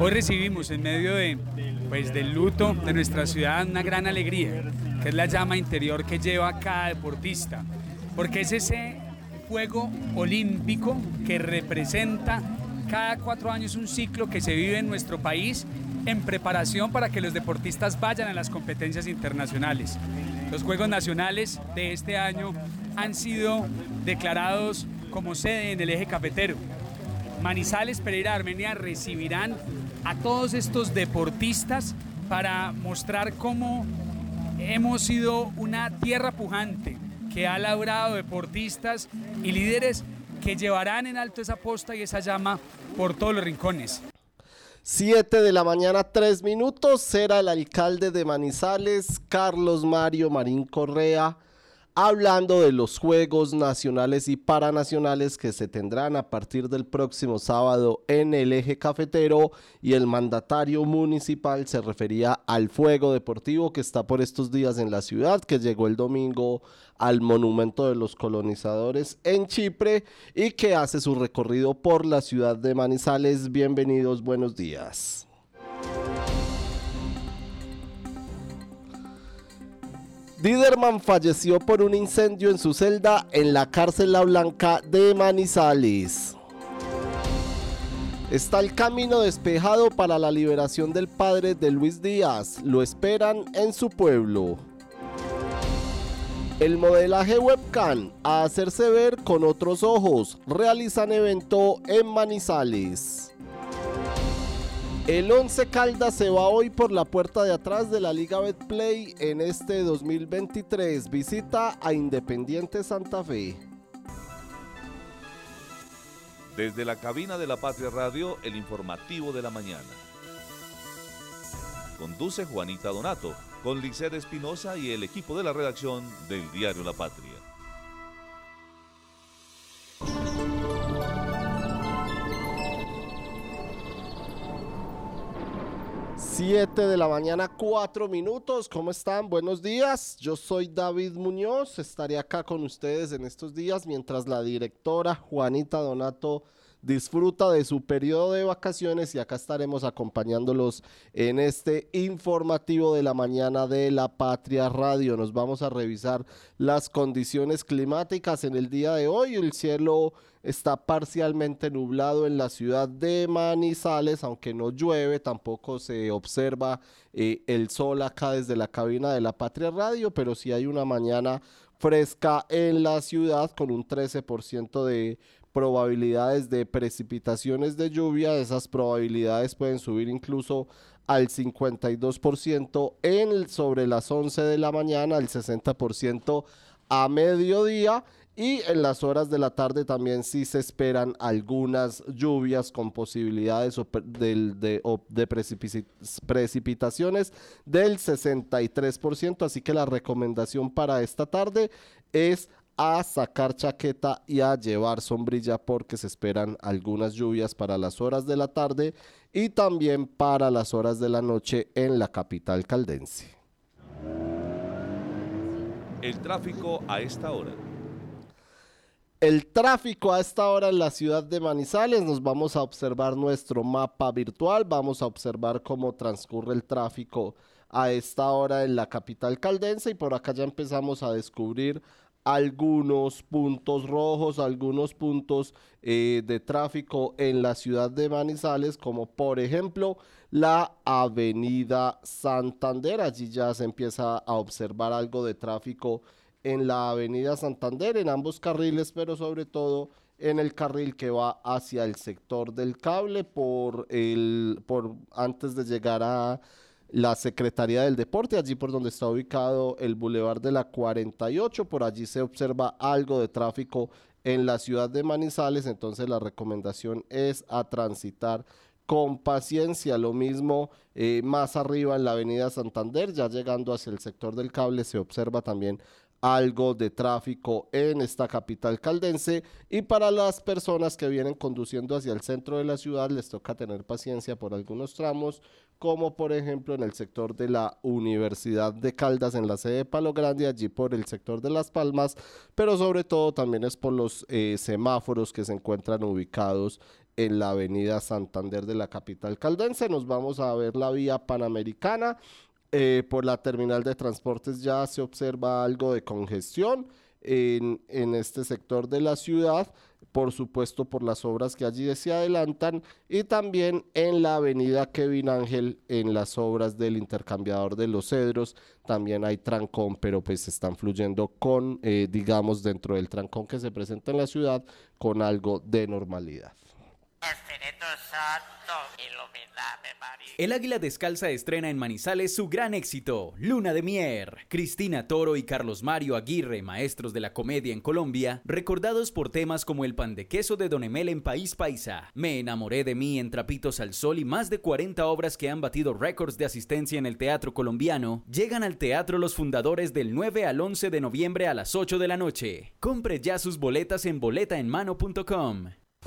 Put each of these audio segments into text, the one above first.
Hoy recibimos en medio de, pues, del luto de nuestra ciudad una gran alegría, que es la llama interior que lleva cada deportista, porque es ese juego olímpico que representa cada cuatro años un ciclo que se vive en nuestro país en preparación para que los deportistas vayan a las competencias internacionales. Los Juegos Nacionales de este año han sido declarados como sede en el eje cafetero. Manizales, Pereira, Armenia recibirán a todos estos deportistas para mostrar cómo hemos sido una tierra pujante que ha labrado deportistas y líderes que llevarán en alto esa posta y esa llama por todos los rincones. 7 de la mañana, 3 minutos. Será el alcalde de Manizales, Carlos Mario Marín Correa hablando de los Juegos Nacionales y Paranacionales que se tendrán a partir del próximo sábado en el eje cafetero y el mandatario municipal se refería al fuego deportivo que está por estos días en la ciudad, que llegó el domingo al monumento de los colonizadores en Chipre y que hace su recorrido por la ciudad de Manizales. Bienvenidos, buenos días. Diderman falleció por un incendio en su celda en la cárcel La Blanca de Manizales. Está el camino despejado para la liberación del padre de Luis Díaz. Lo esperan en su pueblo. El modelaje webcam a hacerse ver con otros ojos. Realizan evento en Manizales. El 11 Caldas se va hoy por la puerta de atrás de la Liga Betplay en este 2023. Visita a Independiente Santa Fe. Desde la cabina de la Patria Radio, el informativo de la mañana. Conduce Juanita Donato, con Liced Espinosa y el equipo de la redacción del diario La Patria. 7 de la mañana, 4 minutos. ¿Cómo están? Buenos días. Yo soy David Muñoz. Estaré acá con ustedes en estos días mientras la directora Juanita Donato disfruta de su periodo de vacaciones y acá estaremos acompañándolos en este informativo de la mañana de la Patria Radio. Nos vamos a revisar las condiciones climáticas en el día de hoy. El cielo está parcialmente nublado en la ciudad de Manizales, aunque no llueve, tampoco se observa eh, el sol acá desde la cabina de la Patria Radio, pero sí hay una mañana fresca en la ciudad con un 13% de probabilidades de precipitaciones de lluvia. Esas probabilidades pueden subir incluso al 52% en, sobre las 11 de la mañana, al 60% a mediodía y en las horas de la tarde también sí se esperan algunas lluvias con posibilidades de, de precipitaciones del 63%. Así que la recomendación para esta tarde es a sacar chaqueta y a llevar sombrilla porque se esperan algunas lluvias para las horas de la tarde y también para las horas de la noche en la capital caldense. El tráfico a esta hora. El tráfico a esta hora en la ciudad de Manizales, nos vamos a observar nuestro mapa virtual, vamos a observar cómo transcurre el tráfico a esta hora en la capital caldense y por acá ya empezamos a descubrir algunos puntos rojos, algunos puntos eh, de tráfico en la ciudad de Manizales, como por ejemplo la avenida Santander. Allí ya se empieza a observar algo de tráfico en la avenida Santander, en ambos carriles, pero sobre todo en el carril que va hacia el sector del cable por el por antes de llegar a la Secretaría del Deporte, allí por donde está ubicado el Boulevard de la 48, por allí se observa algo de tráfico en la ciudad de Manizales, entonces la recomendación es a transitar con paciencia. Lo mismo eh, más arriba en la avenida Santander, ya llegando hacia el sector del cable, se observa también algo de tráfico en esta capital caldense y para las personas que vienen conduciendo hacia el centro de la ciudad les toca tener paciencia por algunos tramos como por ejemplo en el sector de la Universidad de Caldas en la sede de Palo Grande, allí por el sector de Las Palmas, pero sobre todo también es por los eh, semáforos que se encuentran ubicados en la avenida Santander de la capital caldense. Nos vamos a ver la vía panamericana eh, por la terminal de transportes ya se observa algo de congestión en, en, este sector de la ciudad, por supuesto por las obras que allí se adelantan y también en la avenida Kevin Ángel en las obras del intercambiador de los cedros también hay trancón, pero pues están fluyendo con, eh, digamos, dentro del trancón que se presenta en la ciudad con algo de normalidad. El Águila Descalza estrena en Manizales su gran éxito, Luna de Mier. Cristina Toro y Carlos Mario Aguirre, maestros de la comedia en Colombia, recordados por temas como el pan de queso de Don Emel en País Paisa, Me enamoré de mí en Trapitos al Sol y más de 40 obras que han batido récords de asistencia en el teatro colombiano, llegan al teatro los fundadores del 9 al 11 de noviembre a las 8 de la noche. Compre ya sus boletas en boletaenmano.com.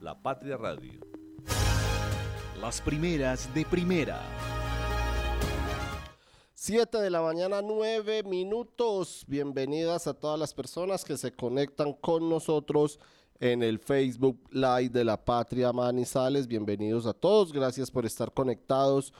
la Patria Radio. Las primeras de primera. 7 de la mañana, 9 minutos. Bienvenidas a todas las personas que se conectan con nosotros en el Facebook Live de la Patria Manizales. Bienvenidos a todos. Gracias por estar conectados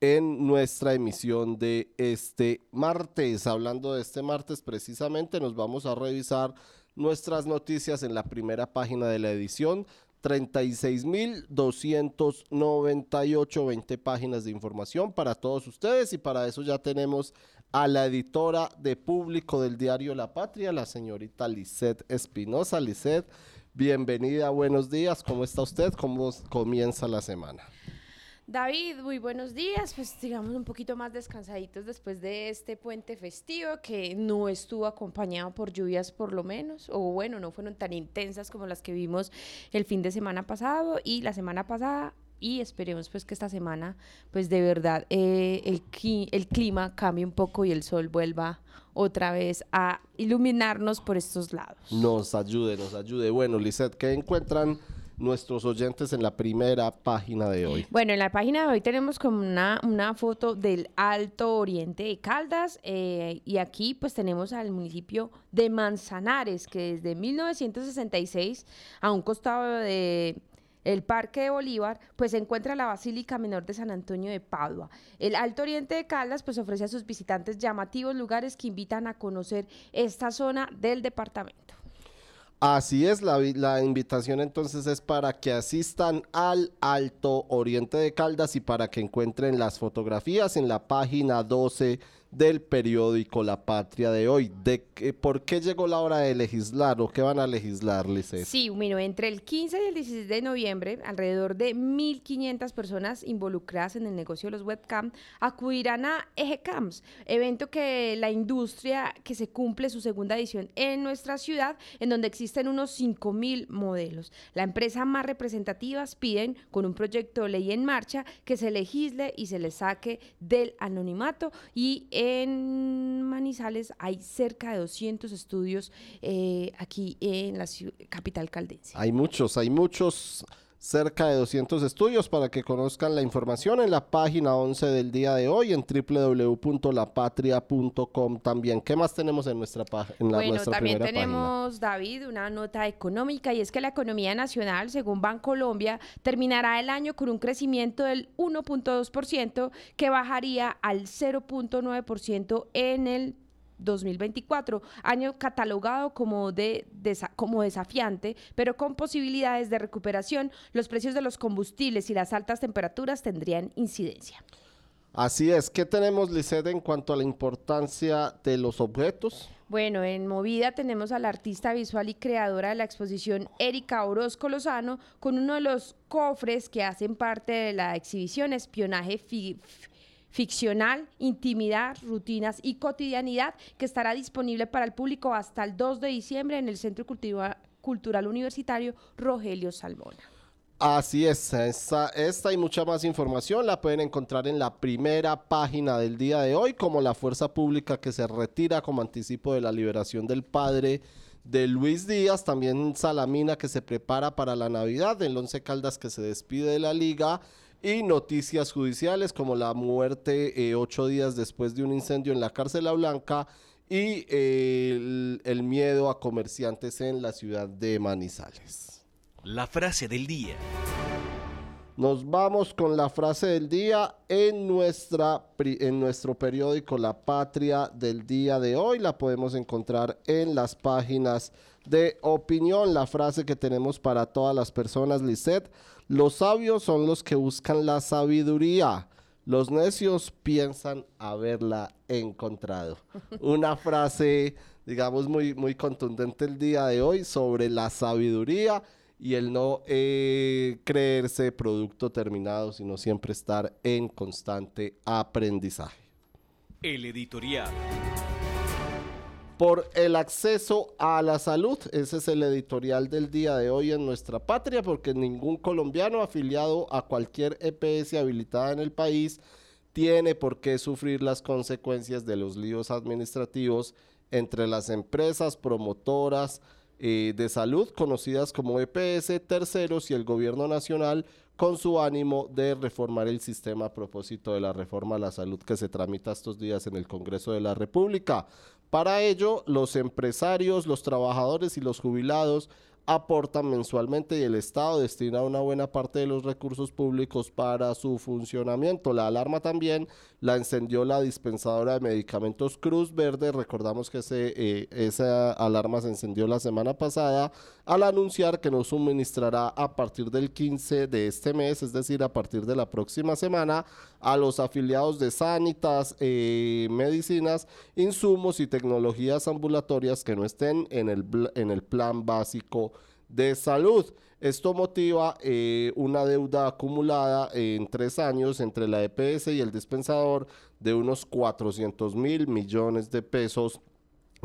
en nuestra emisión de este martes. Hablando de este martes, precisamente nos vamos a revisar nuestras noticias en la primera página de la edición 36.298, 20 páginas de información para todos ustedes y para eso ya tenemos a la editora de público del diario La Patria, la señorita Lisette Espinosa. Lisette, bienvenida, buenos días, ¿cómo está usted? ¿Cómo comienza la semana? David, muy buenos días. Pues digamos un poquito más descansaditos después de este puente festivo que no estuvo acompañado por lluvias por lo menos, o bueno, no fueron tan intensas como las que vimos el fin de semana pasado y la semana pasada. Y esperemos pues que esta semana pues de verdad eh, el, el clima cambie un poco y el sol vuelva otra vez a iluminarnos por estos lados. Nos ayude, nos ayude. Bueno, Lizeth, ¿qué encuentran? Nuestros oyentes en la primera página de hoy? Bueno, en la página de hoy tenemos como una, una foto del Alto Oriente de Caldas eh, y aquí pues tenemos al municipio de Manzanares que desde 1966 a un costado de el Parque de Bolívar, pues se encuentra la Basílica Menor de San Antonio de Padua. El Alto Oriente de Caldas, pues ofrece a sus visitantes llamativos lugares que invitan a conocer esta zona del departamento. Así es, la, invitación entonces es para que asistan al Alto Oriente de Caldas y para que encuentren las fotografías en la página 12 del periódico La Patria de hoy. ¿Por qué llegó la hora de legislar o qué van a legislar, Lice? Sí, miro, entre el 15 y el 16 de noviembre, alrededor de 1.500 personas involucradas en el negocio de los webcam acudirán a EGECAMS, evento que la industria que se cumple su segunda edición en nuestra ciudad, en donde existen unos 5.000 modelos. La empresa más representativas piden, con un proyecto de ley en marcha, que se legisle y se le saque del anonimato y en Manizales hay cerca de 200 estudios eh, aquí en la capital caldense. Hay muchos, hay muchos cerca de 200 estudios para que conozcan la información en la página 11 del día de hoy en www.lapatria.com también. ¿Qué más tenemos en nuestra página? Bueno, también tenemos, David, una nota económica y es que la economía nacional, según Bancolombia, terminará el año con un crecimiento del 1.2% que bajaría al 0.9% en el 2024, año catalogado como, de, como desafiante, pero con posibilidades de recuperación, los precios de los combustibles y las altas temperaturas tendrían incidencia. Así es, ¿qué tenemos, Lisette, en cuanto a la importancia de los objetos? Bueno, en Movida tenemos a la artista visual y creadora de la exposición Erika Orozco Lozano con uno de los cofres que hacen parte de la exhibición Espionaje ficcional, intimidad, rutinas y cotidianidad que estará disponible para el público hasta el 2 de diciembre en el Centro Cultural Universitario Rogelio Salmona. Así es, esta y mucha más información la pueden encontrar en la primera página del día de hoy, como la fuerza pública que se retira como anticipo de la liberación del padre de Luis Díaz, también Salamina que se prepara para la Navidad, el Once Caldas que se despide de la liga y noticias judiciales como la muerte eh, ocho días después de un incendio en la cárcel Blanca y eh, el, miedo a comerciantes en la ciudad de Manizales. La frase del día. Nos vamos con la frase del día en, nuestra, en nuestro periódico La Patria del día de hoy. La podemos encontrar en las páginas de opinión. La frase que tenemos para todas las personas, Lisette los sabios son los que buscan la sabiduría. Los necios piensan haberla encontrado. Una frase, digamos, muy, muy contundente el día de hoy sobre la sabiduría y el no eh, creerse producto terminado, sino siempre estar en constante aprendizaje. El editorial por el acceso a la salud. Ese es el editorial del día de hoy en nuestra patria, porque ningún colombiano afiliado a cualquier EPS habilitada en el país tiene por qué sufrir las consecuencias de los líos administrativos entre las empresas promotoras eh, de salud, conocidas como EPS, terceros y el gobierno nacional, con su ánimo de reformar el sistema a propósito de la reforma a la salud que se tramita estos días en el Congreso de la República. Para ello, los empresarios, los trabajadores y los jubilados aportan mensualmente y el Estado destina una buena parte de los recursos públicos para su funcionamiento. La alarma también la encendió la dispensadora de medicamentos Cruz Verde. Recordamos que ese, eh, esa alarma se encendió la semana pasada al anunciar que nos suministrará a partir del 15 de este mes, es decir, a partir de la próxima semana, a los afiliados de Sanitas, eh, Medicinas, insumos y tecnologías ambulatorias que no estén en el, en el plan básico de salud. Esto motiva eh, una deuda acumulada en tres años entre la EPS y el dispensador de unos 400 mil millones de pesos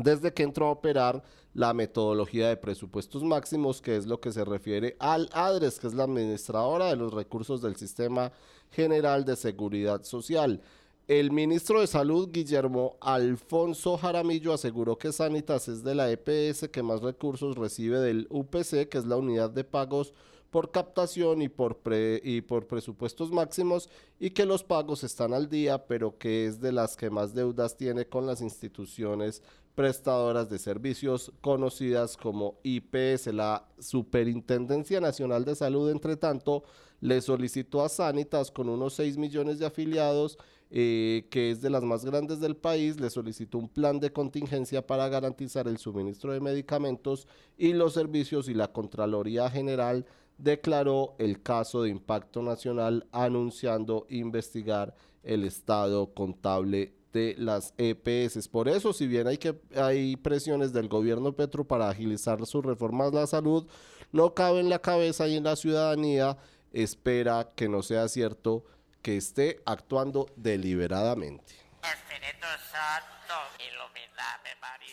desde que entró a operar la metodología de presupuestos máximos, que es lo que se refiere al ADRES, que es la administradora de los recursos del Sistema General de Seguridad Social. El ministro de Salud, Guillermo Alfonso Jaramillo, aseguró que Sanitas es de la EPS que más recursos recibe del UPC, que es la unidad de pagos por captación y por, y por presupuestos máximos, y que los pagos están al día, pero que es de las que más deudas tiene con las instituciones prestadoras de servicios conocidas como IPS. La Superintendencia Nacional de Salud, entre tanto, le solicitó a Sanitas con unos 6 millones de afiliados eh, que es de las más grandes del país, le solicitó un plan de contingencia para garantizar el suministro de medicamentos y los servicios y la Contraloría General declaró el caso de impacto nacional anunciando investigar el estado contable de las EPS. Por eso, si bien hay, que, hay presiones del gobierno Petro para agilizar sus reformas a la salud, no cabe en la cabeza y en la ciudadanía espera que no sea cierto que esté actuando deliberadamente.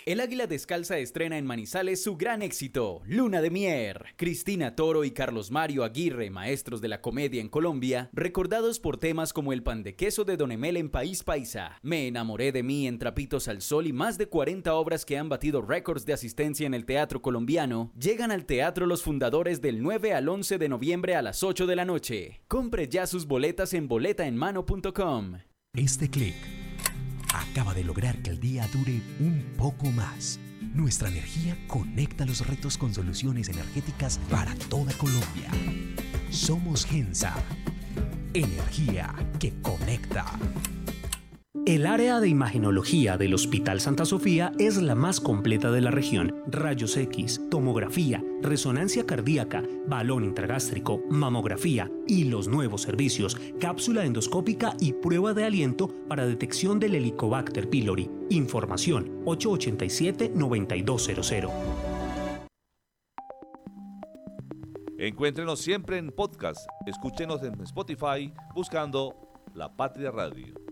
El Águila Descalza estrena en Manizales su gran éxito, Luna de Mier. Cristina Toro y Carlos Mario Aguirre, maestros de la comedia en Colombia, recordados por temas como el pan de queso de Don Emel en País Paisa, Me enamoré de mí en Trapitos al Sol y más de 40 obras que han batido récords de asistencia en el teatro colombiano, llegan al teatro los fundadores del 9 al 11 de noviembre a las 8 de la noche. Compre ya sus boletas en boletaenmano.com. Este clic acaba de lograr que el día dure un poco más. Nuestra energía conecta los retos con soluciones energéticas para toda Colombia. Somos Gensa. Energía que conecta. El área de imagenología del Hospital Santa Sofía es la más completa de la región. Rayos X, tomografía, resonancia cardíaca, balón intragástrico, mamografía y los nuevos servicios, cápsula endoscópica y prueba de aliento para detección del Helicobacter pylori. Información 887-9200. Encuéntrenos siempre en podcast. Escúchenos en Spotify buscando La Patria Radio.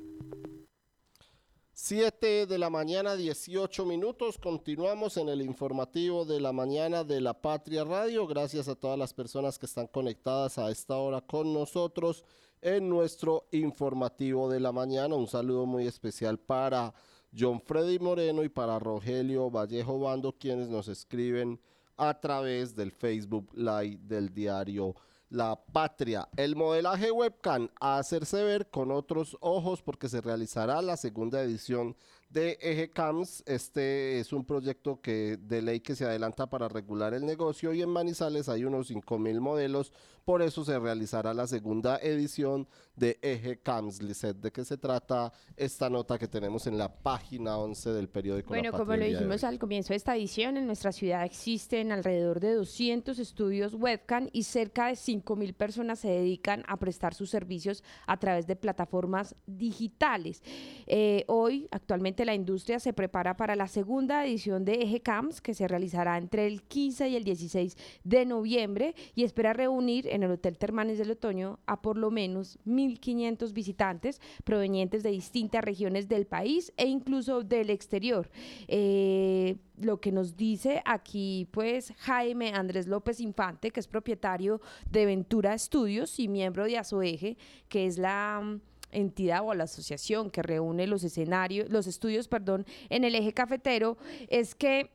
7 de la mañana, 18 minutos. Continuamos en el informativo de la mañana de la Patria Radio. Gracias a todas las personas que están conectadas a esta hora con nosotros en nuestro informativo de la mañana. Un saludo muy especial para John Freddy Moreno y para Rogelio Vallejo Bando, quienes nos escriben a través del Facebook Live del diario la patria. El modelaje webcam a hacerse ver con otros ojos porque se realizará la segunda edición de Eje Cams. Este es un proyecto que de ley que se adelanta para regular el negocio y en Manizales hay unos 5 mil modelos. Por eso se realizará la segunda edición de Eje Cams. Lizeth, ¿de qué se trata esta nota que tenemos en la página 11 del periódico? Bueno, como lo dijimos al comienzo de esta edición, en nuestra ciudad existen alrededor de 200 estudios webcam y cerca de 5 mil personas se dedican a prestar sus servicios a través de plataformas digitales. Eh, hoy, actualmente, la industria se prepara para la segunda edición de Eje Camps que se realizará entre el 15 y el 16 de noviembre y espera reunir en el Hotel Termanes del Otoño a por lo menos 1.500 visitantes provenientes de distintas regiones del país e incluso del exterior. Eh, lo que nos dice aquí pues Jaime Andrés López Infante, que es propietario de Ventura Estudios y miembro de ASOEGE, que es la entidad o la asociación que reúne los escenarios, los estudios, perdón, en el eje cafetero, es que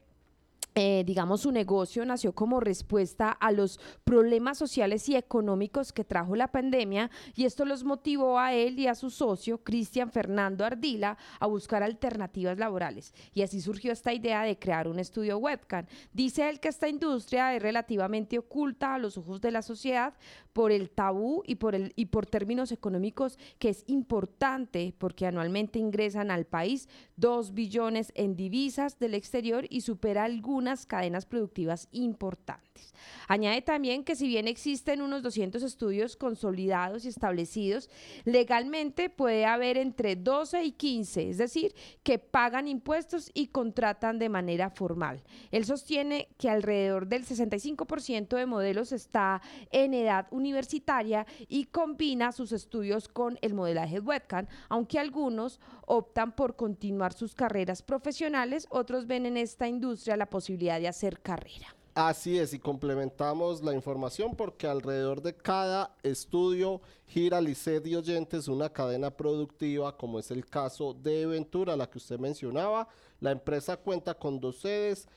eh, digamos, su negocio nació como respuesta a los problemas sociales y económicos que trajo la pandemia y esto los motivó a él y a su socio, Cristian Fernando Ardila, a buscar alternativas laborales. Y así surgió esta idea de crear un estudio webcam. Dice él que esta industria es relativamente oculta a los ojos de la sociedad por el tabú y por, el, y por términos económicos que es importante porque anualmente ingresan al país 2 billones en divisas del exterior y supera algunas cadenas productivas importantes. Añade también que si bien existen unos 200 estudios consolidados y establecidos, legalmente puede haber entre 12 y 15, es decir, que pagan impuestos y contratan de manera formal. Él sostiene que alrededor del 65% de modelos está en edad universitaria y combina sus estudios con el modelaje webcam, aunque algunos optan por continuar sus carreras profesionales, otros ven en esta industria la posibilidad de hacer carrera. Así es, y complementamos la información porque alrededor de cada estudio gira Licet y Oyentes una cadena productiva, como es el caso de Ventura, la que usted mencionaba. La empresa cuenta con dos sedes,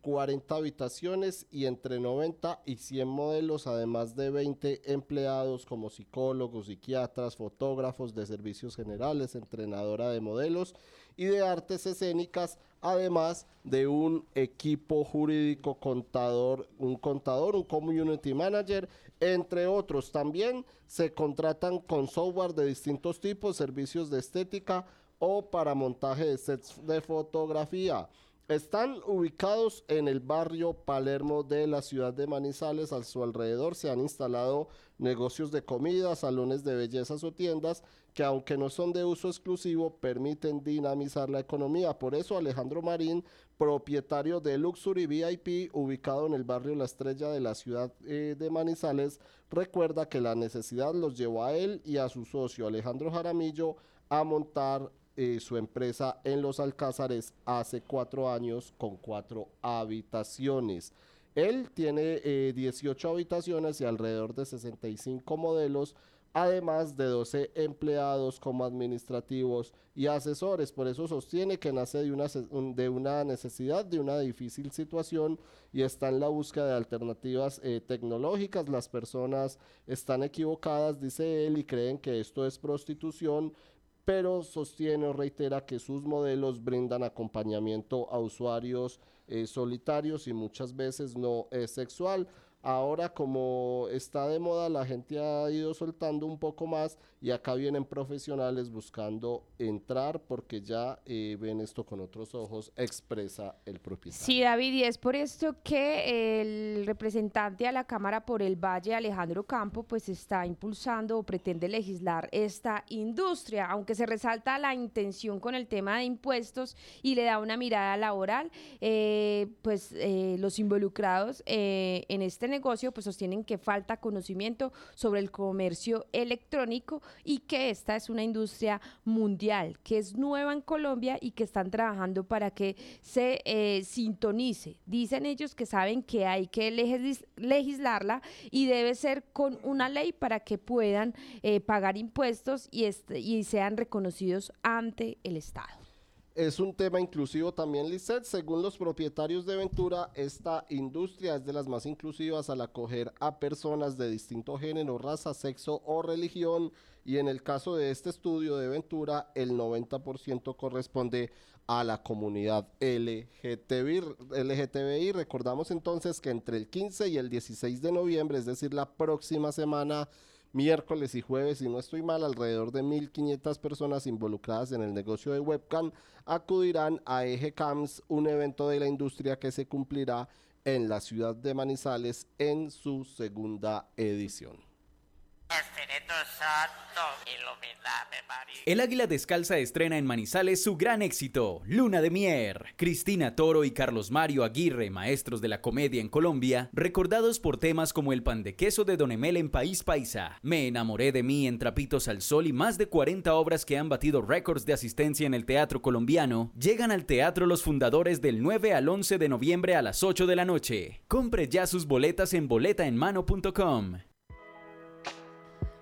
40 eh, habitaciones y entre 90 y 100 modelos, además de 20 empleados como psicólogos, psiquiatras, fotógrafos de servicios generales, entrenadora de modelos y de artes escénicas, además de un equipo jurídico contador, un contador, un community manager, entre otros. También se contratan con software de distintos tipos, servicios de estética o para montaje de sets de fotografía. Están ubicados en el barrio Palermo de la ciudad de Manizales. A su alrededor se han instalado negocios de comida, salones de bellezas o tiendas que aunque no son de uso exclusivo, permiten dinamizar la economía. Por eso Alejandro Marín, propietario de Luxury VIP, ubicado en el barrio La Estrella de la ciudad eh, de Manizales, recuerda que la necesidad los llevó a él y a su socio Alejandro Jaramillo a montar eh, su empresa en Los Alcázares hace cuatro años con cuatro habitaciones. Él tiene 18 eh, habitaciones y alrededor de 65 modelos además de 12 empleados como administrativos y asesores. Por eso sostiene que nace de una, de una necesidad, de una difícil situación y está en la búsqueda de alternativas eh, tecnológicas. Las personas están equivocadas, dice él, y creen que esto es prostitución pero sostiene o reitera que sus modelos brindan acompañamiento a usuarios eh, solitarios y muchas veces no es sexual. Ahora como está de moda, la gente ha ido soltando un poco más y acá vienen profesionales buscando entrar porque ya eh, ven esto con otros ojos, expresa el propietario. Sí, David, y es por esto que el representante a la Cámara por el Valle, Alejandro Campo, pues está impulsando o pretende legislar esta industria, aunque se resalta la intención con el tema de impuestos y le da una mirada laboral, eh, pues eh, los involucrados en este negocio pues sostienen que falta conocimiento sobre el comercio electrónico y que esta es una industria mundial, que es nueva en Colombia y que están trabajando para que se eh, sintonice. Dicen ellos que saben que hay que legislarla y debe ser con una ley para que puedan eh, pagar impuestos y, este, y sean reconocidos ante el Estado. Es un tema inclusivo también, Lisset. Según los propietarios de Ventura, esta industria es de las más inclusivas al acoger a personas de distinto género, raza, sexo o religión. Y en el caso de este estudio de Ventura, el 90% corresponde a la comunidad LGTBI. LGTBI. Recordamos entonces que entre el 15 y el 16 de noviembre, es decir, la próxima semana, miércoles y jueves, si no estoy mal, alrededor de 1.500 personas involucradas en el negocio de webcam acudirán a Eje un evento de la industria que se cumplirá en la ciudad de Manizales en su segunda edición. El Águila Descalza estrena en Manizales su gran éxito, Luna de Mier. Cristina Toro y Carlos Mario Aguirre, maestros de la comedia en Colombia, recordados por temas como el pan de queso de Don Emel en País Paisa, Me enamoré de mí en Trapitos al Sol y más de 40 obras que han batido récords de asistencia en el teatro colombiano, llegan al teatro los fundadores del 9 al 11 de noviembre a las 8 de la noche. Compre ya sus boletas en boletaenmano.com.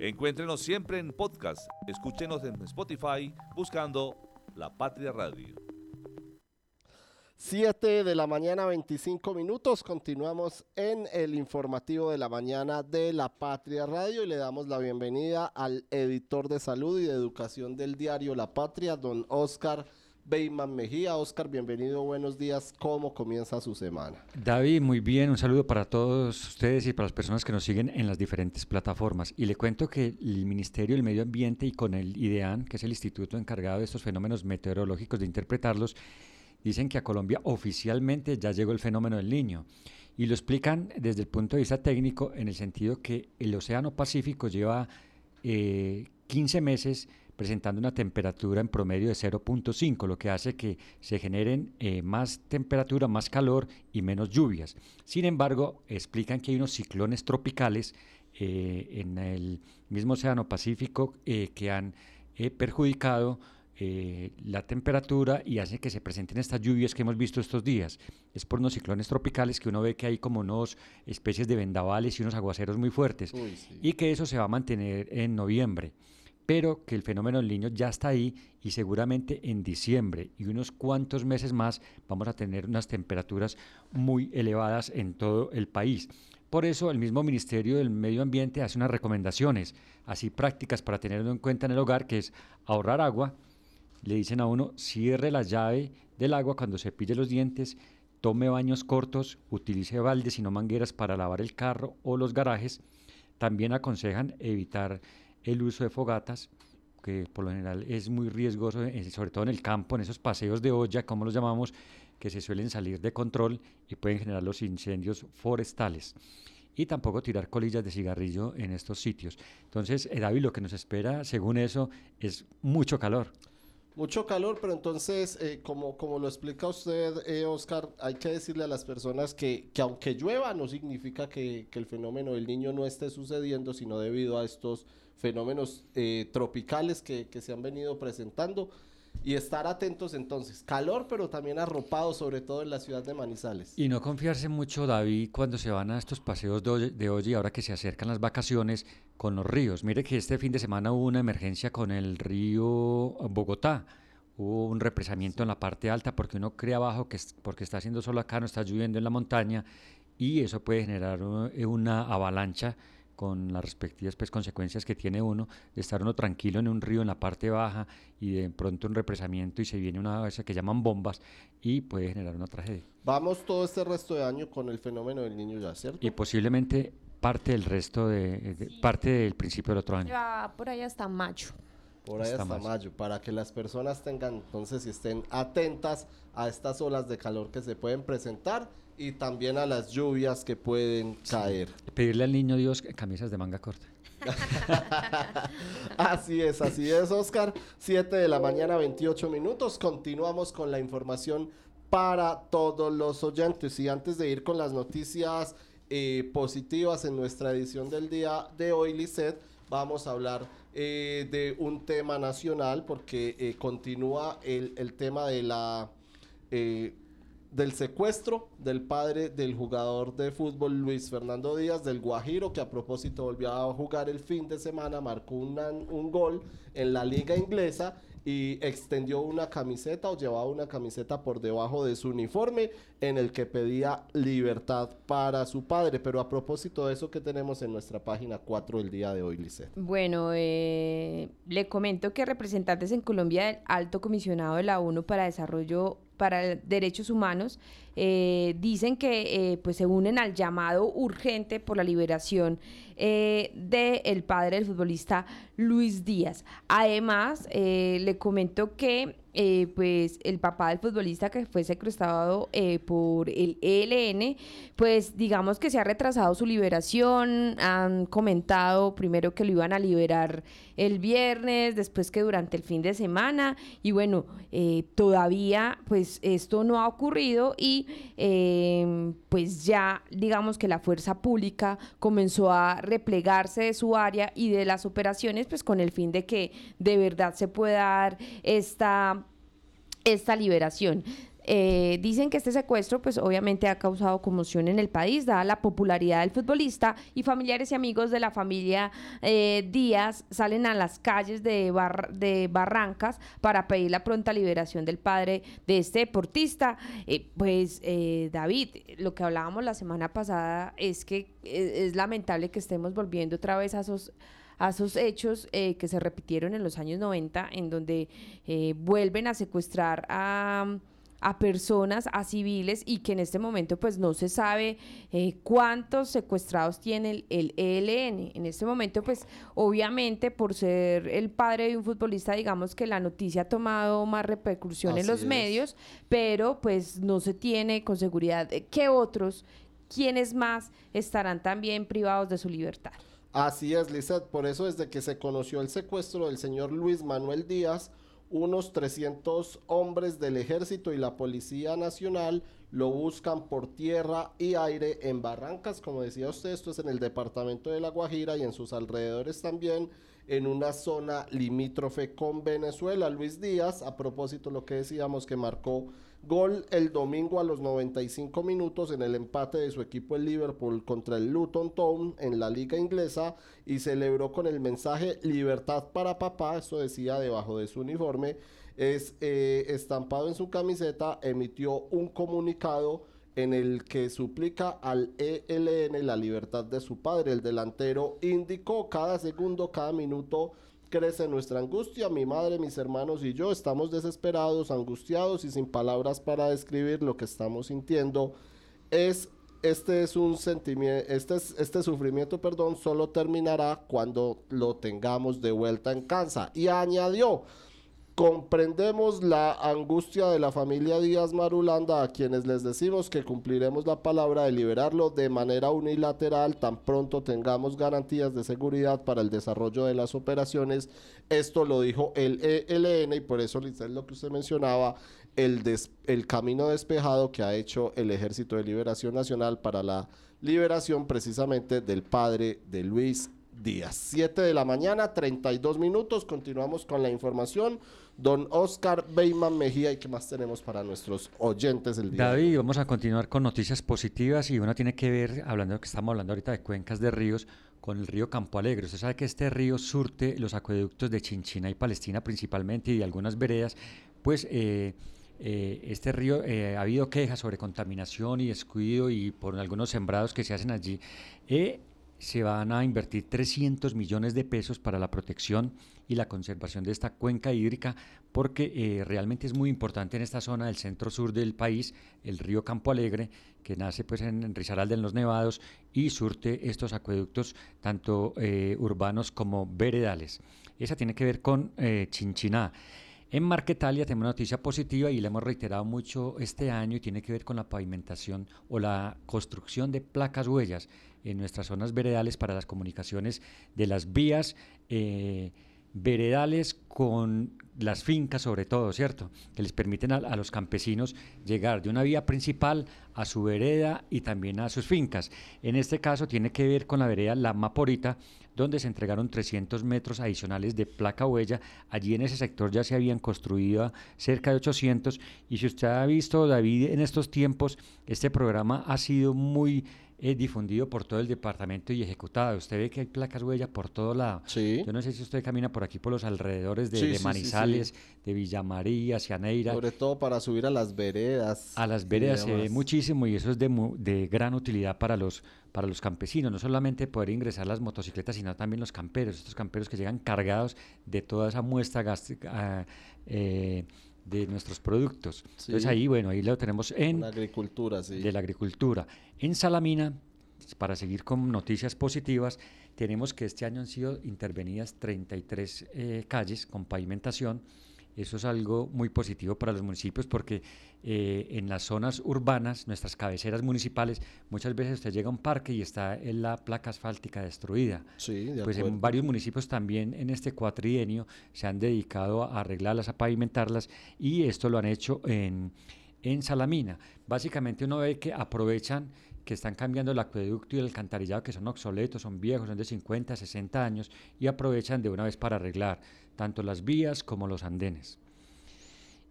Encuéntrenos siempre en podcast. Escúchenos en Spotify buscando La Patria Radio. 7 de la mañana, 25 minutos. Continuamos en el informativo de la mañana de La Patria Radio y le damos la bienvenida al editor de salud y de educación del diario La Patria, don Oscar Beyman Mejía. Oscar, bienvenido, buenos días. ¿Cómo comienza su semana? David, muy bien. Un saludo para todos ustedes y para las personas que nos siguen en las diferentes plataformas. Y le cuento que el Ministerio del Medio Ambiente y con el IDEAN, que es el instituto encargado de estos fenómenos meteorológicos, de interpretarlos, dicen que a Colombia oficialmente ya llegó el fenómeno del niño. y lo explican desde el punto de vista técnico en el sentido que el Océano Pacífico lleva 15 meses presentando una temperatura en promedio de 0.5, lo que hace que se generen eh, más temperatura, más calor y menos lluvias. Sin embargo, explican que hay unos ciclones tropicales eh, en el mismo Océano Pacífico eh, que han perjudicado la temperatura y hace que se presenten estas lluvias que hemos visto estos días. Es por unos ciclones tropicales que uno ve que hay como unos especies de vendavales y unos aguaceros muy fuertes y que eso se va a mantener en noviembre pero que el fenómeno del niño ya está ahí y seguramente en diciembre y unos cuantos meses más vamos a tener unas temperaturas muy elevadas en todo el país. Por eso el mismo Ministerio del Medio Ambiente hace unas recomendaciones así prácticas para tenerlo en cuenta en el hogar, que es ahorrar agua. Le dicen a uno, cierre la llave del agua cuando se pille los dientes, tome baños cortos, utilice baldes y no mangueras para lavar el carro o los garajes. También aconsejan evitar el uso de fogatas, que por lo general es muy riesgoso, eh, sobre todo en el campo, en esos paseos de olla, como los llamamos, que se suelen salir de control y pueden generar los incendios forestales. Y tampoco tirar colillas de cigarrillo en estos sitios. Entonces, eh, David, lo que nos espera, según eso, es mucho calor. Mucho calor, pero entonces, eh, como, como lo explica usted, Oscar, hay que decirle a las personas que, que aunque llueva, no significa que, que, el fenómeno del niño no esté sucediendo, sino debido a estos fenómenos eh, tropicales que, se han venido presentando y estar atentos entonces. Calor, pero también arropado, sobre todo en la ciudad de Manizales. Y no confiarse mucho, David, cuando se van a estos paseos de hoy, y ahora que se acercan las vacaciones con los ríos. Mire que este fin de semana hubo una emergencia con el río Bogotá. Hubo un represamiento en la parte alta porque uno cree abajo que porque está haciendo solo acá, no está lloviendo en la montaña y eso puede generar una avalancha con las respectivas pues, consecuencias que tiene uno de estar uno tranquilo en un río en la parte baja y de pronto un represamiento y se viene una cosa que llaman bombas y puede generar una tragedia. Vamos todo este resto de año con el fenómeno del niño ya, ¿cierto? Y posiblemente parte del resto de, parte del principio del otro año. Ya por ahí hasta mayo. Por ahí hasta, mayo, para que las personas tengan entonces y estén atentas a estas olas de calor que se pueden presentar y también a las lluvias que pueden caer. Pedirle al niño Dios camisas de manga corta. así es, así es, Oscar. 7 de la mañana, 28 minutos. Continuamos con la información para todos los oyentes. Y antes de ir con las noticias eh, positivas en nuestra edición del día de hoy, Lisset, vamos a hablar eh, de un tema nacional porque eh, continúa el, el, tema de la del secuestro del padre del jugador de fútbol Luis Fernando Díaz del Guajiro, que a propósito volvió a jugar el fin de semana, marcó un gol en la liga inglesa y extendió una camiseta o llevaba una camiseta por debajo de su uniforme en el que pedía libertad para su padre. Pero a propósito de eso que tenemos en nuestra página 4 el día de hoy, Lisset. Bueno, eh, le comento que representantes en Colombia del Alto Comisionado de la ONU para Desarrollo para Derechos Humanos eh, dicen que eh, pues se unen al llamado urgente por la liberación eh, del padre del futbolista Luis Díaz. Además, le comento que eh, pues el papá del futbolista que fue secuestrado eh, por el ELN, pues digamos que se ha retrasado su liberación, han comentado primero que lo iban a liberar el viernes, después que durante el fin de semana, y bueno, eh, todavía pues esto no ha ocurrido y em, pues ya digamos que la fuerza pública comenzó a replegarse de su área y de las operaciones pues con el fin de que de verdad se pueda dar esta esta liberación. Eh, dicen que este secuestro, pues obviamente ha causado conmoción en el país, dada la popularidad del futbolista y familiares y amigos de la familia eh, Díaz salen a las calles de, de Barrancas para pedir la pronta liberación del padre de este deportista. Eh, pues David, lo que hablábamos la semana pasada es que es lamentable que estemos volviendo otra vez a esos a esos hechos eh, que se repitieron en los años 90, en donde eh, vuelven a secuestrar a personas, a civiles y que en este momento pues no se sabe eh, cuántos secuestrados tiene el, ELN. En este momento pues obviamente por ser el padre de un futbolista digamos que la noticia ha tomado más repercusión en los medios, pero pues no se tiene con seguridad qué otros ¿quiénes más estarán también privados de su libertad? Así es, Lizeth. Por eso desde que se conoció el secuestro del señor Luis Manuel Díaz, unos 300 hombres del ejército y la Policía Nacional lo buscan por tierra y aire en Barrancas, como decía usted, esto es en el departamento de La Guajira y en sus alrededores también, en una zona limítrofe con Venezuela. Luis Díaz, a propósito lo que decíamos que marcó Gol el domingo a los 95 minutos en el empate de su equipo el Liverpool contra el Luton Town en la liga inglesa y celebró con el mensaje Libertad para papá, eso decía debajo de su uniforme, es eh, estampado en su camiseta, emitió un comunicado en el que suplica al ELN la libertad de su padre. El delantero indicó cada segundo, cada minuto crece nuestra angustia. Mi madre, mis hermanos y yo estamos desesperados, angustiados y sin palabras para describir lo que estamos sintiendo. Es este es un sentimiento, este, este sufrimiento, perdón, solo terminará cuando lo tengamos de vuelta en casa. Y añadió, Comprendemos la angustia de la familia Díaz Marulanda a quienes les decimos que cumpliremos la palabra de liberarlo de manera unilateral tan pronto tengamos garantías de seguridad para el desarrollo de las operaciones. Esto lo dijo el ELN y por eso es lo que usted mencionaba, el, el camino despejado que ha hecho el Ejército de Liberación Nacional para la liberación precisamente del padre de Luis Díaz. 7 de la mañana, 32 minutos. Continuamos con la información. Don Oscar Beyman Mejía, ¿y qué más tenemos para nuestros oyentes el día? David, vamos a continuar con noticias positivas y una tiene que ver, hablando de que estamos hablando ahorita de cuencas de ríos, con el río Campo Alegre. Usted sabe que este río surte los acueductos de Chinchina y Palestina principalmente y de algunas veredas, pues eh, eh, este río eh, ha habido quejas sobre contaminación y descuido y por algunos sembrados que se hacen allí se van a invertir 300 millones de pesos para la protección y la conservación de esta cuenca hídrica porque eh, realmente es muy importante en esta zona del centro sur del país, el río Campo Alegre, que nace pues en Risaralda en los Nevados y surte estos acueductos tanto eh, urbanos como veredales. Esa tiene que ver con eh, Chinchiná. En Marquetalia tenemos una noticia positiva y la hemos reiterado mucho este año y tiene que ver con la pavimentación o la construcción de placas huellas en nuestras zonas veredales para las comunicaciones de las vías. Eh, veredales con las fincas sobre todo, ¿cierto? Que les permiten a, los campesinos llegar de una vía principal a su vereda y también a sus fincas. En este caso tiene que ver con la vereda La Maporita, donde se entregaron 300 metros adicionales de placa huella. Allí en ese sector ya se habían construido cerca de 800 y si usted ha visto, David, en estos tiempos, este programa ha sido muy es difundido por todo el departamento y ejecutado. Usted ve que hay placas huellas por todo lado. Sí. Yo no sé si usted camina por aquí, por los alrededores de, Manizales, de Villa María, Cianeira. Sobre todo para subir a las veredas. A las veredas se ve muchísimo y eso es de, de gran utilidad para los, para los campesinos. No solamente poder ingresar las motocicletas, sino también los camperos. Estos camperos que llegan cargados de toda esa muestra gástrica. Ah, eh, de nuestros productos. Entonces ahí, bueno, ahí lo tenemos en... La agricultura, sí. De la agricultura. En Salamina, para seguir con noticias positivas, tenemos que este año han sido intervenidas 33 eh, calles con pavimentación eso es algo muy positivo para los municipios porque eh, en las zonas urbanas, nuestras cabeceras municipales, muchas veces usted llega a un parque y está en la placa asfáltica destruida. Sí, pues en varios municipios también en este cuatrienio se han dedicado a arreglarlas, a pavimentarlas y esto lo han hecho en, en Salamina. Básicamente uno ve que aprovechan que están cambiando el acueducto y el alcantarillado, que son obsoletos, son viejos, son de 50, 60 años, y aprovechan de una vez para arreglar tanto las vías como los andenes.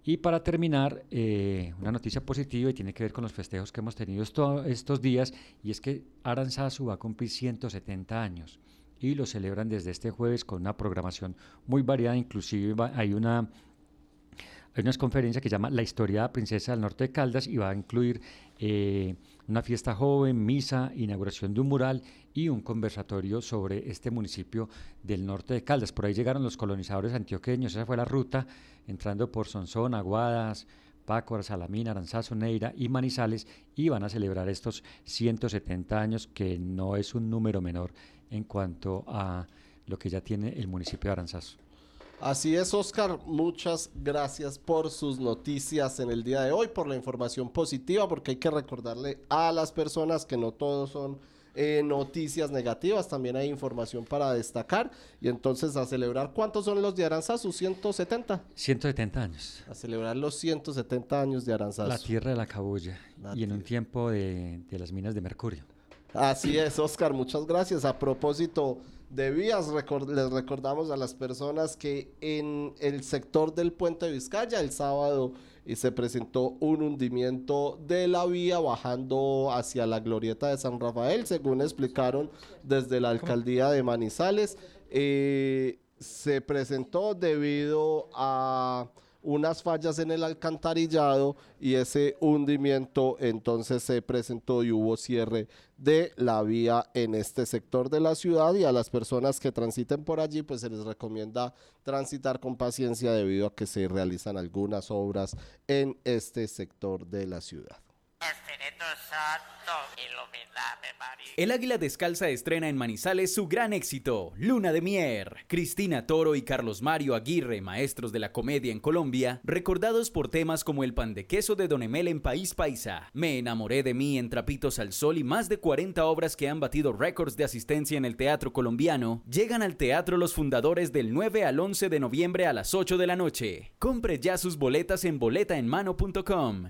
Y para terminar, eh, una noticia positiva y tiene que ver con los festejos que hemos tenido estos días, y es que Aranzazu va a cumplir 170 años y lo celebran desde este jueves con una programación muy variada, inclusive hay una hay conferencia que se llama La historia de la princesa del norte de Caldas y va a incluir eh, una fiesta joven, misa, inauguración de un mural y un conversatorio sobre este municipio del norte de Caldas. Por ahí llegaron los colonizadores antioqueños, esa fue la ruta, entrando por Sonsón, Aguadas, Paco, Salamina, Aranzazo, Neira y Manizales y van a celebrar estos 170 años, que no es un número menor en cuanto a lo que ya tiene el municipio de Aranzazo. Así es, Oscar. Muchas gracias por sus noticias en el día de hoy, por la información positiva, porque hay que recordarle a las personas que no todos son eh, noticias negativas, también hay información para destacar. Y entonces a celebrar, ¿cuántos son los de Aranzazu? ¿170? 170 años. A celebrar los 170 años de Aranzazu. La tierra de la cabulla. y en un tiempo de, de las minas de mercurio. Así es, Oscar, muchas gracias. A propósito de vías, les recordamos a las personas que en el sector del puente de Vizcaya el sábado y se presentó un hundimiento de la vía bajando hacia la glorieta de San Rafael, según explicaron desde la alcaldía de Manizales. Eh, se presentó debido a unas fallas en el alcantarillado y ese hundimiento entonces se presentó y hubo cierre de la vía en este sector de la ciudad y a las personas que transiten por allí pues se les recomienda transitar con paciencia debido a que se realizan algunas obras en este sector de la ciudad. El Águila Descalza estrena en Manizales su gran éxito, Luna de Mier. Cristina Toro y Carlos Mario Aguirre, maestros de la comedia en Colombia, recordados por temas como el pan de queso de Don Emel en País Paisa, Me enamoré de mí en Trapitos al Sol y más de 40 obras que han batido récords de asistencia en el teatro colombiano, llegan al teatro los fundadores del 9 al 11 de noviembre a las 8 de la noche. Compre ya sus boletas en boletaenmano.com.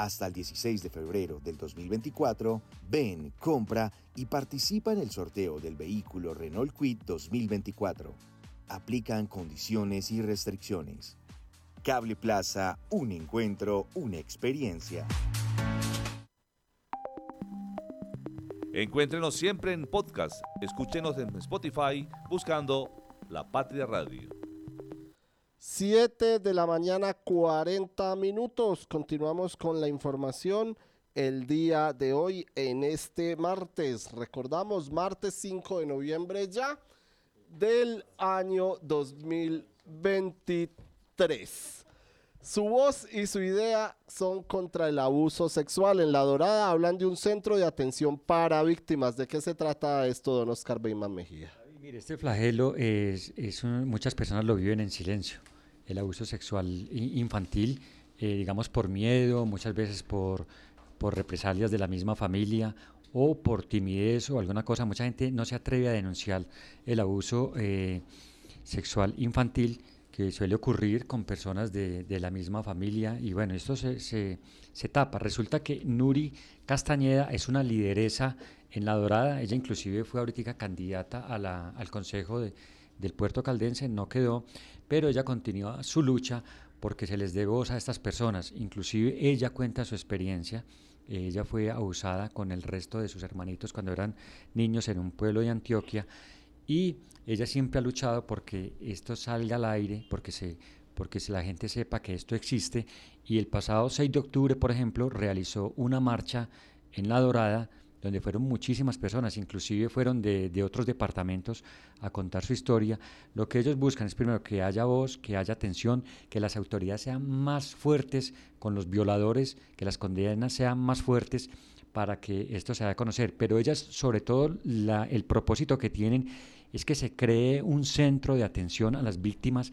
hasta el 16 de febrero del 2024, ven, compra y participa en el sorteo del vehículo Renault Quid 2024. Aplican condiciones y restricciones. Cable Plaza, un encuentro, una experiencia. Encuéntrenos siempre en podcast. Escúchenos en Spotify buscando La Patria Radio. 7 de la mañana, 40 minutos. Continuamos con la información el día de hoy en este martes. Recordamos, martes 5 de noviembre ya del año 2023. Su voz y su idea son contra el abuso sexual. En La Dorada hablan de un centro de atención para víctimas. ¿De qué se trata esto, don Oscar Beyman Mejía? Mire, este flagelo es, muchas personas lo viven en silencio el abuso sexual infantil, eh, digamos por miedo, muchas veces por, por represalias de la misma familia o por timidez o alguna cosa. Mucha gente no se atreve a denunciar el abuso eh, sexual infantil que suele ocurrir con personas de, de, la misma familia y bueno, esto se, se, se, tapa. Resulta que Nuri Castañeda es una lideresa en La Dorada, ella inclusive fue ahorita candidata a la, al Consejo de, del Puerto Caldense, no quedó, pero ella continúa su lucha porque se les dé voz a estas personas. Inclusive ella cuenta su experiencia ella fue abusada con el resto de sus hermanitos cuando eran niños en un pueblo de Antioquia y ella siempre ha luchado porque esto salga al aire, porque se porque la gente sepa que esto existe y el pasado 6 de octubre, por ejemplo, realizó una marcha en La Dorada donde fueron muchísimas personas, inclusive fueron de, otros departamentos a contar su historia. Lo que ellos buscan es primero que haya voz, que haya atención, que las autoridades sean más fuertes con los violadores, que las condenas sean más fuertes para que esto se haga conocer. Pero ellas, sobre todo, el propósito que tienen es que se cree un centro de atención a las víctimas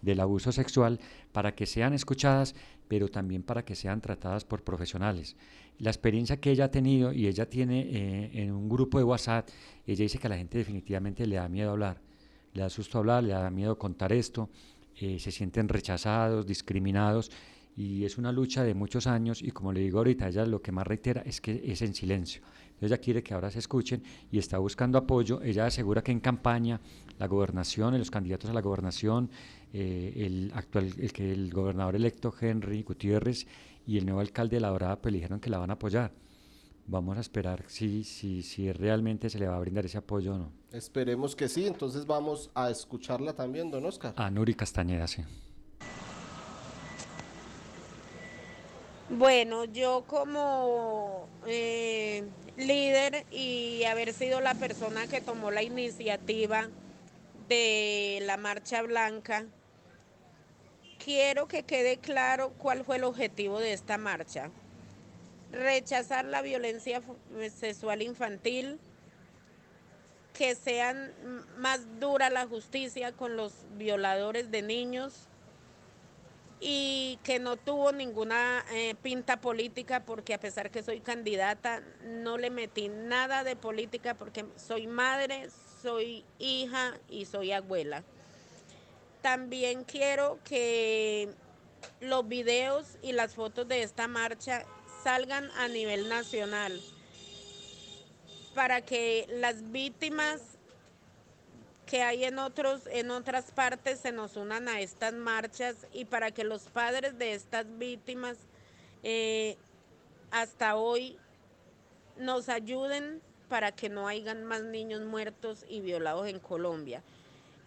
del abuso sexual para que sean escuchadas, pero también para que sean tratadas por profesionales la experiencia que ella ha tenido y ella tiene eh, en un grupo de WhatsApp, ella dice que a la gente definitivamente le da miedo hablar, le da susto hablar, le da miedo contar esto, eh, se sienten rechazados, discriminados y es una lucha de muchos años y como le digo ahorita, ella lo que más reitera es que es en silencio. ella quiere que ahora se escuchen y está buscando apoyo. Ella asegura que en campaña la gobernación, los candidatos a la gobernación, eh, el actual, el que el gobernador electo Henry Gutiérrez y el nuevo alcalde de La Dorada pues dijeron que la van a apoyar. Vamos a esperar si, si, si realmente se le va a brindar ese apoyo o no. Esperemos que sí, entonces vamos a escucharla también, don Oscar. A Nuri Castañeda, sí. Bueno, yo como eh, líder y haber sido la persona que tomó la iniciativa de la Marcha Blanca, quiero que quede claro cuál fue el objetivo de esta marcha. Rechazar la violencia sexual infantil, que sean más dura la justicia con los violadores de niños y que no tuvo ninguna eh, pinta política porque a pesar que soy candidata no le metí nada de política porque soy madre, soy hija y soy abuela. También quiero que los videos y las fotos de esta marcha salgan a nivel nacional para que las víctimas que hay en otros en otras partes se nos unan a estas marchas y para que los padres de estas víctimas eh, hasta hoy nos ayuden para que no hayan más niños muertos y violados en Colombia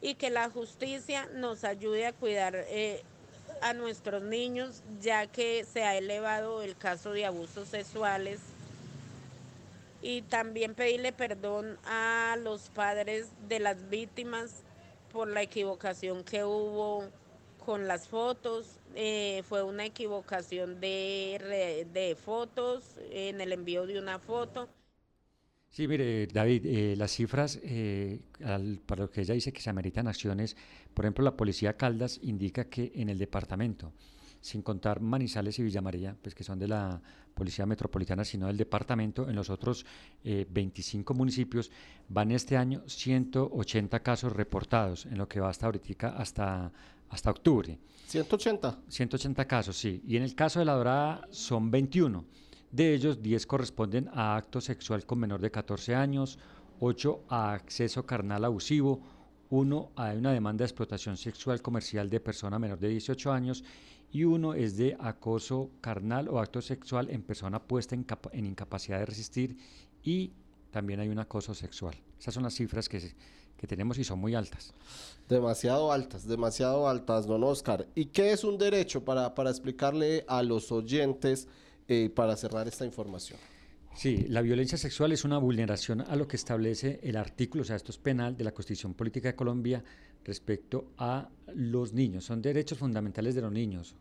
y que la justicia nos ayude a cuidar eh, a nuestros niños, ya que se ha elevado el caso de abusos sexuales. Y también pedirle perdón a los padres de las víctimas por la equivocación que hubo con las fotos. Eh, fue una equivocación de, de fotos en el envío de una foto. Sí, mire, David, eh, las cifras, eh, para lo que ella dice que se ameritan acciones, por ejemplo, la Policía Caldas indica que en el departamento, sin contar Manizales y Villa María, pues que son de la Policía Metropolitana, sino del departamento, en los otros 25 eh, municipios, van este año 180 casos reportados, en lo que va hasta ahorita, hasta, hasta octubre. 180. 180 casos, sí. Y en el caso de La Dorada son 21. De ellos, 10 corresponden a acto sexual con menor de 14 años, 8 a acceso carnal abusivo, 1 a una demanda de explotación sexual comercial de persona menor de 18 años y uno es de acoso carnal o acto sexual en persona puesta en, en, incapacidad de resistir y también hay un acoso sexual. Esas son las cifras que, que tenemos y son muy altas. Demasiado altas, demasiado altas, don Oscar. ¿Y qué es un derecho para, para explicarle a los oyentes? Eh, para cerrar esta información. Sí, la violencia sexual es una vulneración a lo que establece el artículo, o sea, esto es penal de la Constitución Política de Colombia respecto a los niños. Son derechos fundamentales de los niños,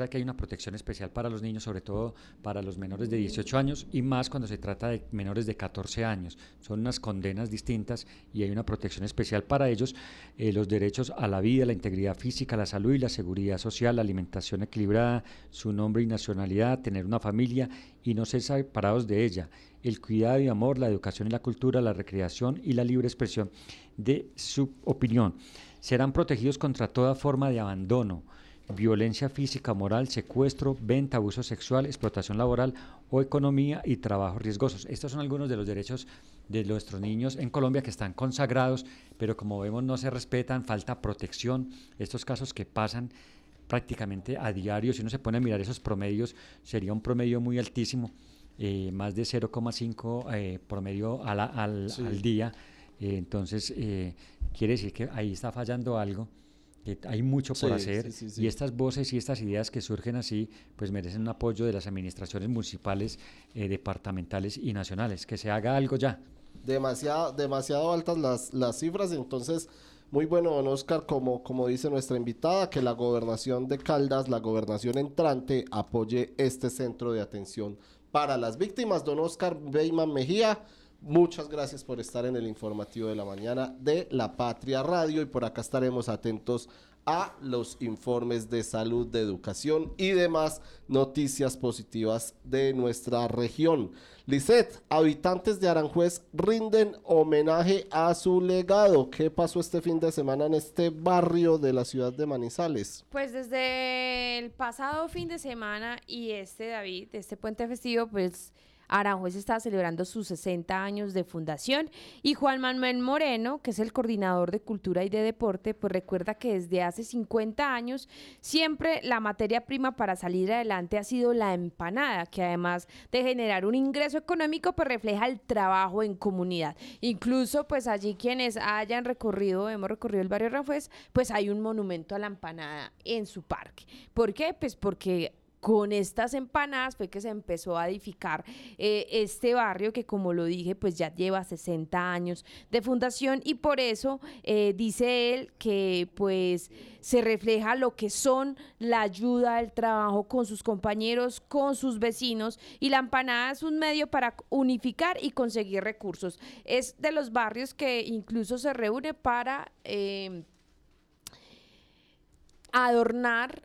o que hay una protección especial para los niños, sobre todo para los menores de 18 años y más cuando se trata de menores de 14 años. Son unas condenas distintas y hay una protección especial para ellos. Eh, los derechos a la vida, la integridad física, la salud y la seguridad social, la alimentación equilibrada, su nombre y nacionalidad, tener una familia y no ser separados de ella. El cuidado y amor, la educación y la cultura, la recreación y la libre expresión de su opinión. Serán protegidos contra toda forma de abandono violencia física, moral, secuestro, venta, abuso sexual, explotación laboral o economía y trabajo riesgosos. Estos son algunos de los derechos de nuestros niños en Colombia que están consagrados, pero como vemos no se respetan, falta protección. Estos casos que pasan prácticamente a diario, si uno se pone a mirar esos promedios, sería un promedio muy altísimo. eh, más de 0,5 eh, promedio al, al, al día. Eh, entonces, eh, quiere decir que ahí está fallando algo. Que hay mucho por Sí, hacer sí, sí, sí. y estas voces y estas ideas que surgen así pues merecen un apoyo de las administraciones municipales, eh, departamentales y nacionales, que se haga algo ya. demasiado, demasiado altas las, las cifras, entonces muy bueno, don Oscar, como, como dice nuestra invitada, que la gobernación de Caldas, la gobernación entrante, apoye este centro de atención para las víctimas. Don Oscar Beyman Mejía, muchas gracias por estar en el informativo de la mañana de La Patria Radio y por acá estaremos atentos a los informes de salud, de educación y demás noticias positivas de nuestra región. Lisette, habitantes de Aranjuez rinden homenaje a su legado. ¿Qué pasó este fin de semana en este barrio de la ciudad de Manizales? Pues desde el pasado fin de semana y este, David, este puente festivo, pues Aranjuez está celebrando sus 60 años de fundación y Juan Manuel Moreno, que es el coordinador de cultura y de deporte, pues recuerda que desde hace 50 años siempre la materia prima para salir adelante ha sido la empanada, que además de generar un ingreso económico, pues refleja el trabajo en comunidad. Incluso pues allí quienes hayan recorrido, hemos recorrido el barrio Aranjuez, pues hay un monumento a la empanada en su parque. ¿Por qué? Pues porque con estas empanadas fue que se empezó a edificar eh, este barrio que como lo dije pues ya lleva 60 años de fundación y por eso eh, dice él que pues se refleja lo que son la ayuda, el trabajo con sus compañeros, con sus vecinos y la empanada es un medio para unificar y conseguir recursos. Es de los barrios que incluso se reúne para... eh, adornar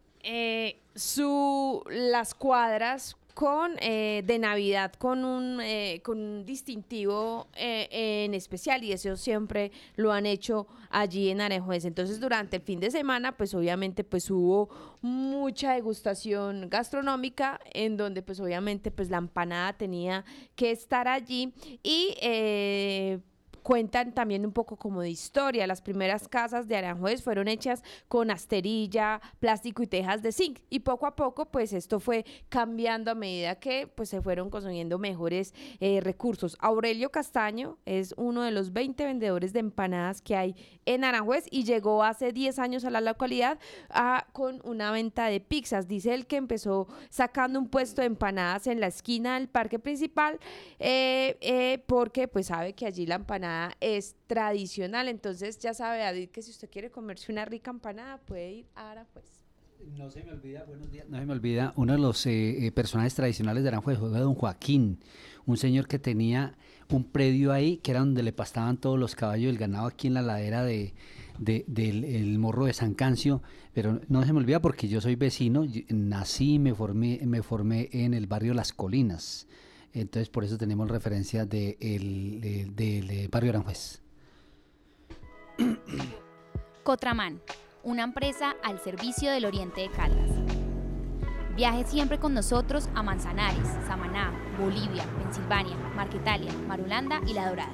su, las cuadras con eh, de Navidad con un, eh, con un distintivo eh, en especial y eso siempre lo han hecho allí en Aranjuez. Entonces durante el fin de semana pues obviamente pues hubo mucha degustación gastronómica en donde pues obviamente pues la empanada tenía que estar allí y eh, cuentan también un poco como de historia. Las primeras casas de Aranjuez fueron hechas con asterilla, plástico y tejas de zinc. Y poco a poco, pues esto fue cambiando a medida que pues, se fueron consiguiendo mejores eh, recursos. Aurelio Castaño es uno de los 20 vendedores de empanadas que hay en Aranjuez y llegó hace 10 años a la localidad ah, con una venta de pizzas. Dice él que empezó sacando un puesto de empanadas en la esquina del parque principal eh, eh, porque pues sabe que allí la empanada es tradicional. Entonces ya sabe David que si usted quiere comerse una rica empanada puede ir a Aranjuez. No se me olvida, buenos días. No se me olvida, uno de los eh, eh, personajes tradicionales de Aranjuez fue don Joaquín, un señor que tenía un predio ahí, que era donde le pastaban todos los caballos del ganado aquí en la ladera de, de- del el morro de San Cancio, pero no se me olvida porque yo soy vecino, y- nací, me formé, me formé en el barrio Las Colinas, entonces por eso tenemos referencia de el- de- del eh, barrio Aranjuez. Cotraman, una empresa al servicio del Oriente de Caldas. Viaje siempre con nosotros a Manzanares, Samaná, Bolivia, Pensilvania, Marquetalia, Marulanda y La Dorada.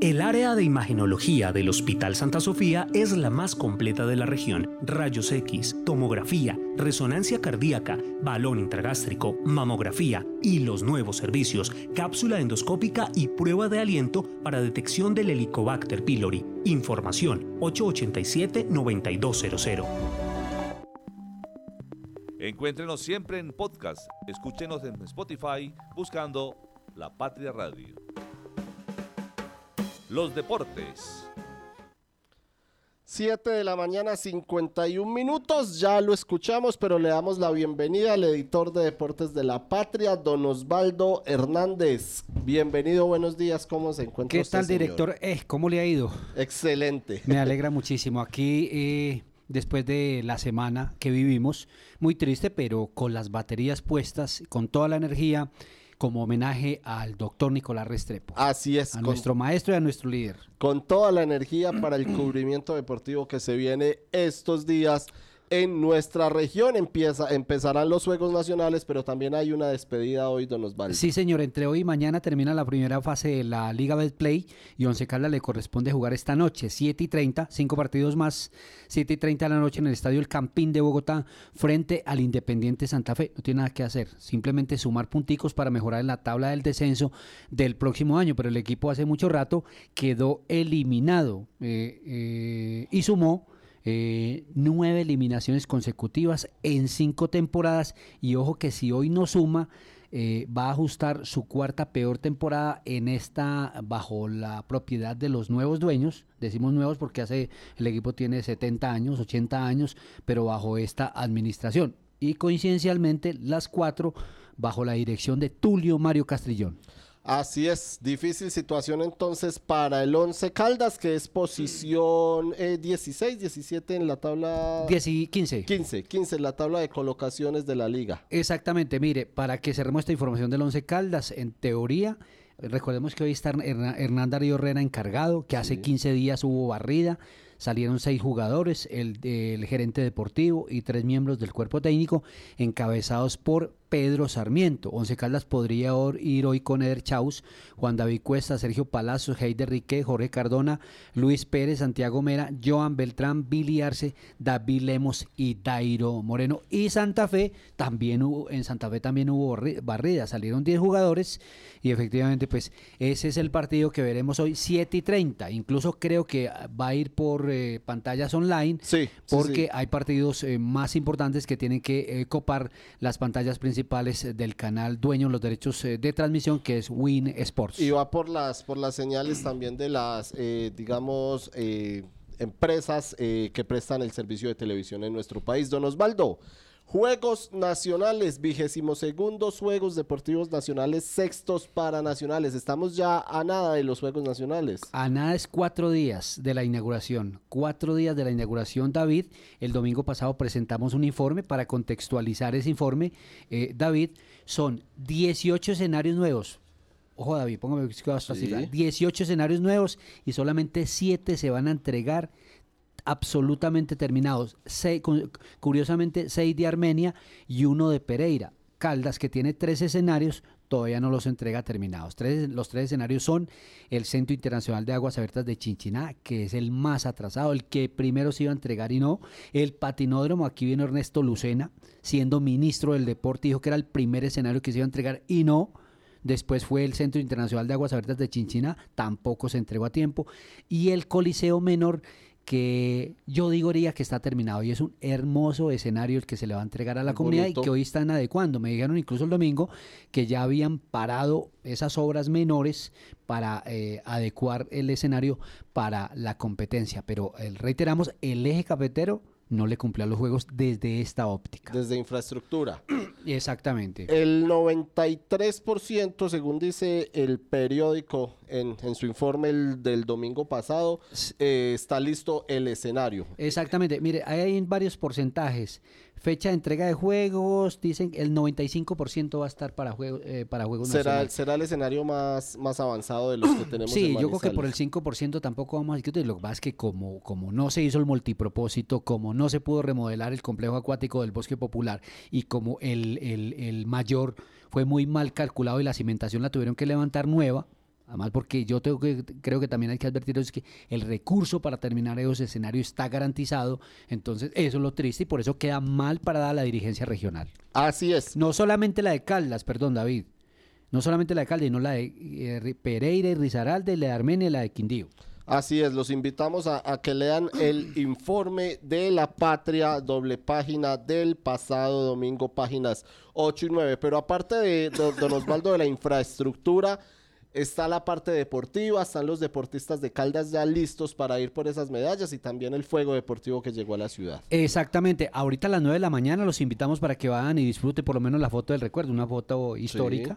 El área de imagenología del Hospital Santa Sofía es la más completa de la región. Rayos X, tomografía, resonancia cardíaca, balón intragástrico, mamografía y los nuevos servicios, cápsula endoscópica y prueba de aliento para detección del Helicobacter pylori. Información 887-9200. Encuéntrenos siempre en podcast. Escúchenos en Spotify buscando La Patria Radio. Los deportes. 7 de la mañana, 51 minutos. Ya lo escuchamos, pero le damos la bienvenida al editor de Deportes de la Patria, don Osvaldo Hernández. Bienvenido, buenos días. ¿Cómo se encuentra? ¿Qué usted, tal, señor? director? Eh, ¿Cómo le ha ido? Excelente. Me alegra muchísimo. Aquí, eh, después de la semana que vivimos, muy triste, pero con las baterías puestas, con toda la energía, como homenaje al doctor Nicolás Restrepo. Así es. A con- nuestro maestro y a nuestro líder. con toda la energía para el cubrimiento deportivo que se viene estos días en nuestra región. Empieza, empezarán los Juegos Nacionales, pero también hay una despedida hoy, don Osvaldo. Sí, señor. Entre hoy y mañana termina la primera fase de la Liga Betplay y Once Caldas le corresponde jugar esta noche, 7 y 30, cinco partidos más, 7 y 30 de la noche en el Estadio El Campín de Bogotá, frente al Independiente Santa Fe. No tiene nada que hacer, simplemente sumar punticos para mejorar en la tabla del descenso del próximo año, pero el equipo hace mucho rato quedó eliminado eh, eh, y sumó eh, nueve eliminaciones consecutivas en cinco temporadas. Y ojo que si hoy no suma eh, va a ajustar su cuarta peor temporada en esta bajo la propiedad de los nuevos dueños. Decimos nuevos porque hace el equipo tiene 70 años 80 años pero bajo esta administración. Y coincidencialmente las cuatro bajo la dirección de Tulio Mario Castrillón Así es, difícil situación entonces para el 11 Caldas, que es posición eh, 16, 17 en la tabla... 10 y 15. 15, 15 en la tabla de colocaciones de la liga. Exactamente, mire, para que cerremos esta información del Once Caldas, en teoría, recordemos que hoy está Hernán Darío Herrera encargado, que hace 15 días hubo barrida, salieron seis jugadores, el, el gerente deportivo y tres miembros del cuerpo técnico, encabezados por Pedro Sarmiento. Once Caldas podría ir hoy con Eder Chaus, Juan David Cuesta, Sergio Palacios, Heider Rique, Jorge Cardona, Luis Pérez, Santiago Mera, Joan Beltrán, Billy Arce, David Lemos y Dairo Moreno. Y Santa Fe también hubo, en Santa Fe también hubo barri- barrida, salieron 10 jugadores y efectivamente pues ese es el partido que veremos hoy 7 y 30. Incluso creo que va a ir por eh, pantallas online porque sí. hay partidos eh, más importantes que tienen que eh, copar las pantallas principales eh, del canal dueño de los derechos eh, de transmisión que es Win Sports. Y va por las, por las señales también de las, eh, digamos, empresas que prestan el servicio de televisión en nuestro país. Don Osvaldo, Juegos Nacionales, vigésimos segundos Juegos Deportivos Nacionales, sextos paranacionales. Estamos ya a nada de los Juegos Nacionales. A nada es cuatro días de la inauguración. Cuatro días de la inauguración, David. El domingo pasado presentamos un informe para contextualizar ese informe. Eh, David, son 18 escenarios nuevos. Ojo, David, póngame esta Sí. cifra. 18 escenarios nuevos y solamente 7 se van a entregar absolutamente terminados. Curiosamente, 6 de Armenia y uno de Pereira. Caldas, que tiene tres escenarios, todavía no los entrega terminados. Tres- los tres escenarios son el Centro Internacional de Aguas Abiertas de Chinchiná, que es el más atrasado, el que primero se iba a entregar y no. El patinódromo, aquí viene Ernesto Lucena, siendo ministro del deporte, dijo que era el primer escenario que se iba a entregar y no. Después fue el Centro Internacional de Aguas Abiertas de Chinchina, tampoco se entregó a tiempo. Y el Coliseo Menor, que yo diría que está terminado y es un hermoso escenario el que se le va a entregar a la Muy comunidad bonito. y que hoy están adecuando. Me dijeron incluso el domingo que ya habían parado esas obras menores para eh, adecuar el escenario para la competencia. Pero eh, reiteramos, el eje cafetero no le cumplió a los juegos desde esta óptica. Desde infraestructura. Exactamente. El 93%, según dice el periódico en, en su informe el del domingo pasado, eh, está listo el escenario. Exactamente, mire, hay varios porcentajes. Fecha de entrega de juegos, dicen el 95% va a estar para, juego, eh, para juegos Será, nacionales. será el escenario más, más avanzado de los que tenemos Sí, en yo creo que por el Manizales. 5% tampoco vamos a discutir. Lo que pasa es que como, como no se hizo el multipropósito, como no se pudo remodelar el complejo acuático del bosque popular y como el, el- el mayor fue muy mal calculado y la cimentación la tuvieron que levantar nueva, Además, porque yo tengo que, creo que también hay que advertir es que el recurso para terminar esos escenarios está garantizado. Entonces, eso es lo triste y por eso queda mal parada la dirigencia regional. Así es. No solamente la de Caldas, perdón, David. No solamente la de Caldas, sino la de eh, Pereira y Rizaralde, la de Armenia y la de Quindío. Así es, los invitamos a, que lean el informe de la patria, doble página del pasado domingo, páginas 8 y 9. Pero aparte de, don Osvaldo de la infraestructura, está la parte deportiva, están los deportistas de Caldas ya listos para ir por esas medallas y también el fuego deportivo que llegó a la ciudad. Exactamente, ahorita a las 9 de la mañana los invitamos para que vayan y disfruten por lo menos la foto del recuerdo, una foto histórica.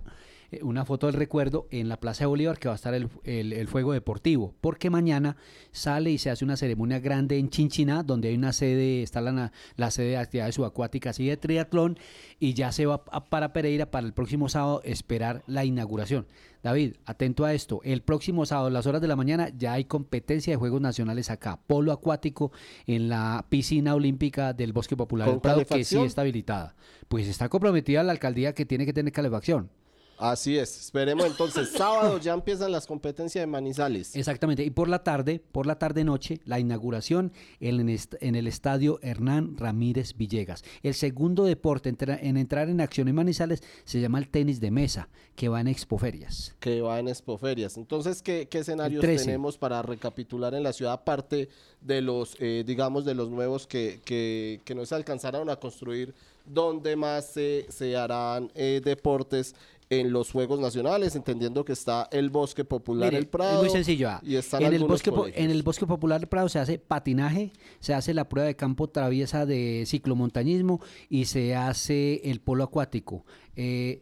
Una foto del recuerdo en la Plaza de Bolívar que va a estar el, el, fuego deportivo, porque mañana sale y se hace una ceremonia grande en Chinchiná, donde hay una sede, está la, la sede de actividades subacuáticas y de triatlón, y ya se va para Pereira para el próximo sábado esperar la inauguración. David, atento a esto. El próximo sábado, a las horas de la mañana, ya hay competencia de Juegos Nacionales acá. Polo acuático en la piscina olímpica del Bosque Popular del Prado, que sí está habilitada. Pues está comprometida la alcaldía que tiene que tener calefacción. Así es, esperemos entonces, sábado ya empiezan las competencias de Manizales. Exactamente, y por la tarde, por la tarde noche, la inauguración en, en el estadio Hernán Ramírez Villegas. El segundo deporte en, entrar en acción en Manizales se llama el tenis de mesa, que va en Expoferias. Que va en Expoferias. Entonces, ¿qué, qué escenarios tenemos para recapitular en la ciudad, aparte de los, eh, digamos, de los nuevos que, que, que no se alcanzaron a construir, donde más se, se harán eh, deportes? En los Juegos Nacionales, entendiendo que está el Bosque Popular El Prado. Es muy sencillo. Ah. Y están en, el bosque, en el Bosque Popular El Prado se hace patinaje, se hace la prueba de campo traviesa de ciclomontañismo y se hace el polo acuático. Eh,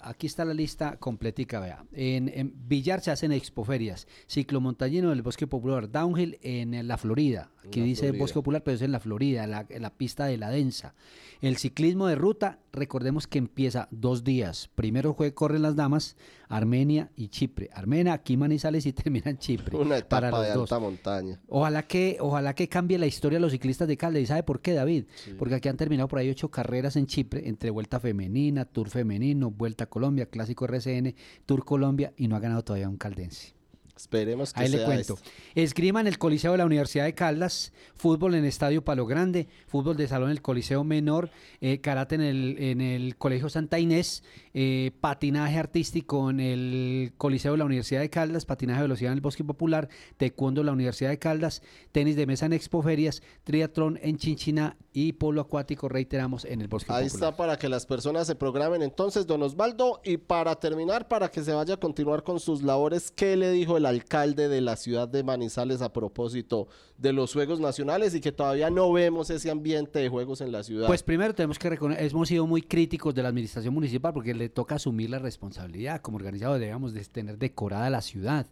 aquí está la lista completica, vea. En, en, Villar se hacen expoferias, ciclomontañismo en el Bosque Popular, downhill en la Florida, aquí dice Bosque Popular, pero es en la Florida, en la, en la pista de la densa. El ciclismo de ruta, recordemos que empieza dos días. Primero corren las damas, Armenia y Chipre. Armenia, aquí Manizales y termina en Chipre. Una etapa de alta montaña. Ojalá que, ojalá que cambie la historia de los ciclistas de Calde. ¿Y sabe por qué, David? Porque aquí han terminado por ahí ocho carreras en Chipre, entre Vuelta Femenina, Tour Femenino, Vuelta Colombia, Clásico RCN, Tour Colombia, y no ha ganado todavía un caldense. Esperemos que Ahí le cuento. Esgrima en el Coliseo de la Universidad de Caldas, fútbol en Estadio Palo Grande, fútbol de salón en el Coliseo Menor, eh, karate en el, en el Colegio Santa Inés, eh, patinaje artístico en el Coliseo de la Universidad de Caldas, patinaje de velocidad en el Bosque Popular, taekwondo en la Universidad de Caldas, tenis de mesa en Expoferias, triatlón en Chinchina y polo acuático, reiteramos, en el Bosque Popular. Ahí está para que las personas se programen entonces, don Osvaldo, y para terminar, para que se vaya a continuar con sus labores, ¿qué le dijo el alcalde de la ciudad de Manizales a propósito de los Juegos Nacionales y que todavía no vemos ese ambiente de juegos en la ciudad? Pues primero tenemos que reconocer, hemos sido muy críticos de la administración municipal porque le toca asumir la responsabilidad. Como organizador debemos de tener decorada la ciudad.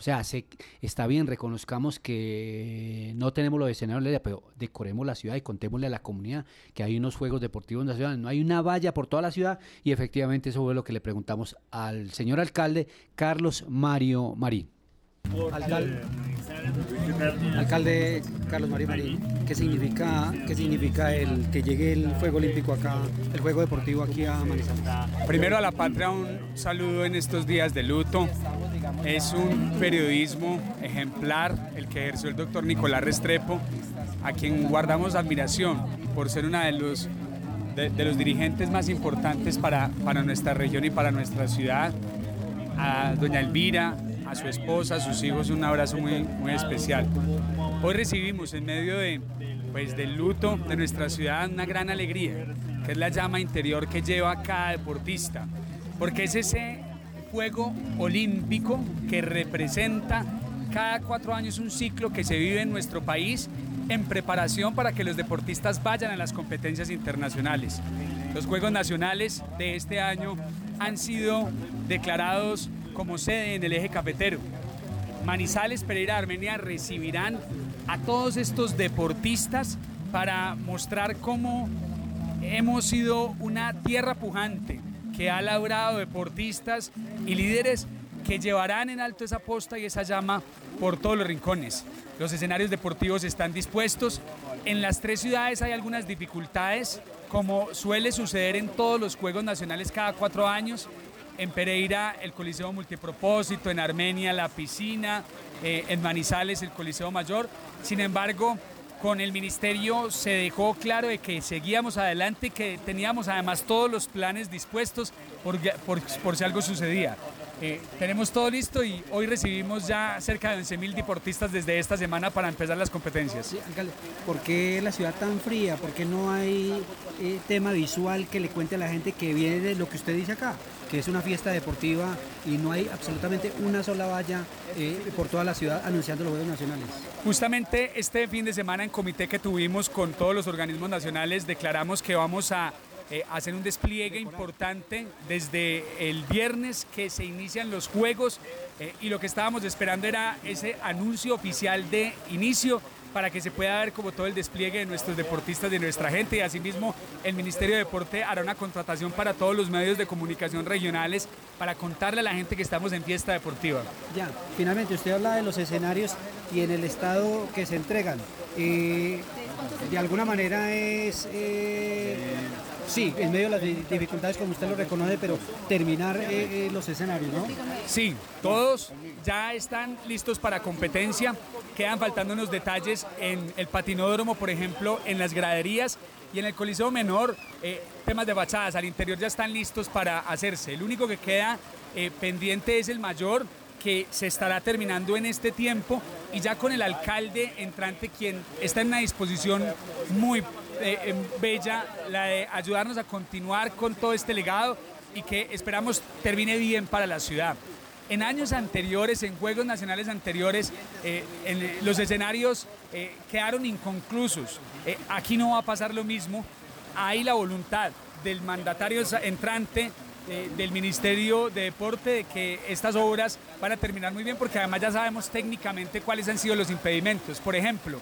O sea, está bien, reconozcamos que no tenemos los escenarios, pero decoremos la ciudad y contémosle a la comunidad que hay unos juegos deportivos en la ciudad. No hay una valla por toda la ciudad y efectivamente eso fue lo que le preguntamos al señor alcalde Carlos Mario Marín. Alcalde, alcalde Carlos María Marín, ¿qué significa, ¿qué significa el que llegue el Juego Olímpico acá, el Juego Deportivo aquí a Manizales? Primero a la patria un saludo en estos días de luto. Es un periodismo ejemplar el que ejerció el doctor Nicolás Restrepo, a quien guardamos admiración por ser una de los, de, los dirigentes más importantes para, para nuestra región y para nuestra ciudad. A doña Elvira, a su esposa, a sus hijos, un abrazo muy, muy especial. Hoy recibimos en medio de, pues, del luto de nuestra ciudad una gran alegría, que es la llama interior que lleva cada deportista, porque es ese juego olímpico que representa cada cuatro años un ciclo que se vive en nuestro país en preparación para que los deportistas vayan a las competencias internacionales. Los Juegos Nacionales de este año han sido declarados como sede en el eje cafetero. Manizales, Pereira, Armenia recibirán a todos estos deportistas para mostrar cómo hemos sido una tierra pujante que ha labrado deportistas y líderes que llevarán en alto esa posta y esa llama por todos los rincones. Los escenarios deportivos están dispuestos. En las tres ciudades hay algunas dificultades, como suele suceder en todos los Juegos Nacionales cada cuatro años en Pereira el Coliseo Multipropósito, en Armenia la piscina, eh, en Manizales el Coliseo Mayor. Sin embargo, con el ministerio se dejó claro de que seguíamos adelante, que teníamos además todos los planes dispuestos por, por si algo sucedía. Eh, tenemos todo listo y hoy recibimos ya cerca de 11.000 deportistas desde esta semana para empezar las competencias. Sí, alcalde, ¿por qué la ciudad tan fría? ¿Por qué no hay eh, tema visual que le cuente a la gente que viene de lo que usted dice acá? Que es una fiesta deportiva y no hay absolutamente una sola valla eh, por toda la ciudad anunciando los Juegos Nacionales. Justamente este fin de semana en comité que tuvimos con todos los organismos nacionales declaramos que vamos a eh, hacen un despliegue importante desde el viernes que se inician los juegos eh, y lo que estábamos esperando era ese anuncio oficial de inicio para que se pueda ver como todo el despliegue de nuestros deportistas, de nuestra gente y asimismo el Ministerio de Deporte hará una contratación para todos los medios de comunicación regionales para contarle a la gente que estamos en fiesta deportiva. Ya, finalmente usted habla de los escenarios y en el estado que se entregan. Eh, de alguna manera es Sí, en medio de las dificultades como usted lo reconoce, pero terminar eh, eh, los escenarios, ¿no? Sí, todos ya están listos para competencia. Quedan faltando unos detalles en el patinódromo, por ejemplo, en las graderías y en el coliseo menor, eh, temas de bachadas al interior ya están listos para hacerse. El único que queda pendiente es el mayor, que se estará terminando en este tiempo y ya con el alcalde entrante, quien está en una disposición muy eh, bella, la de ayudarnos a continuar con todo este legado y que esperamos termine bien para la ciudad. En años anteriores, en Juegos Nacionales anteriores, eh, en los escenarios eh, quedaron inconclusos. aquí no va a pasar lo mismo. Hay la voluntad del mandatario entrante, del Ministerio de Deporte, de que estas obras van a terminar muy bien, porque además ya sabemos técnicamente cuáles han sido los impedimentos. Por ejemplo,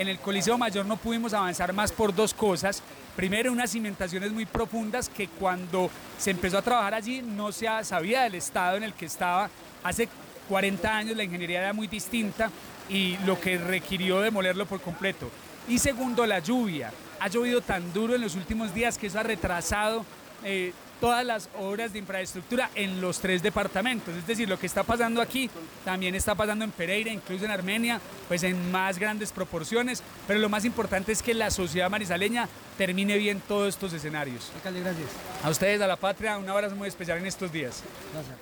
en el Coliseo Mayor no pudimos avanzar más por dos cosas. Primero, unas cimentaciones muy profundas que cuando se empezó a trabajar allí no se sabía del estado en el que estaba. Hace 40 años la ingeniería era muy distinta y lo que requirió demolerlo por completo. Y segundo, la lluvia. Ha llovido tan duro en los últimos días que eso ha retrasado eh, todas las obras de infraestructura en los tres departamentos. Es decir, lo que está pasando aquí también está pasando en Pereira, incluso en Armenia, pues en más grandes proporciones. Pero lo más importante es que la sociedad marisaleña termine bien todos estos escenarios. Alcalde, gracias. A ustedes, a la patria, un abrazo muy especial en estos días. Gracias.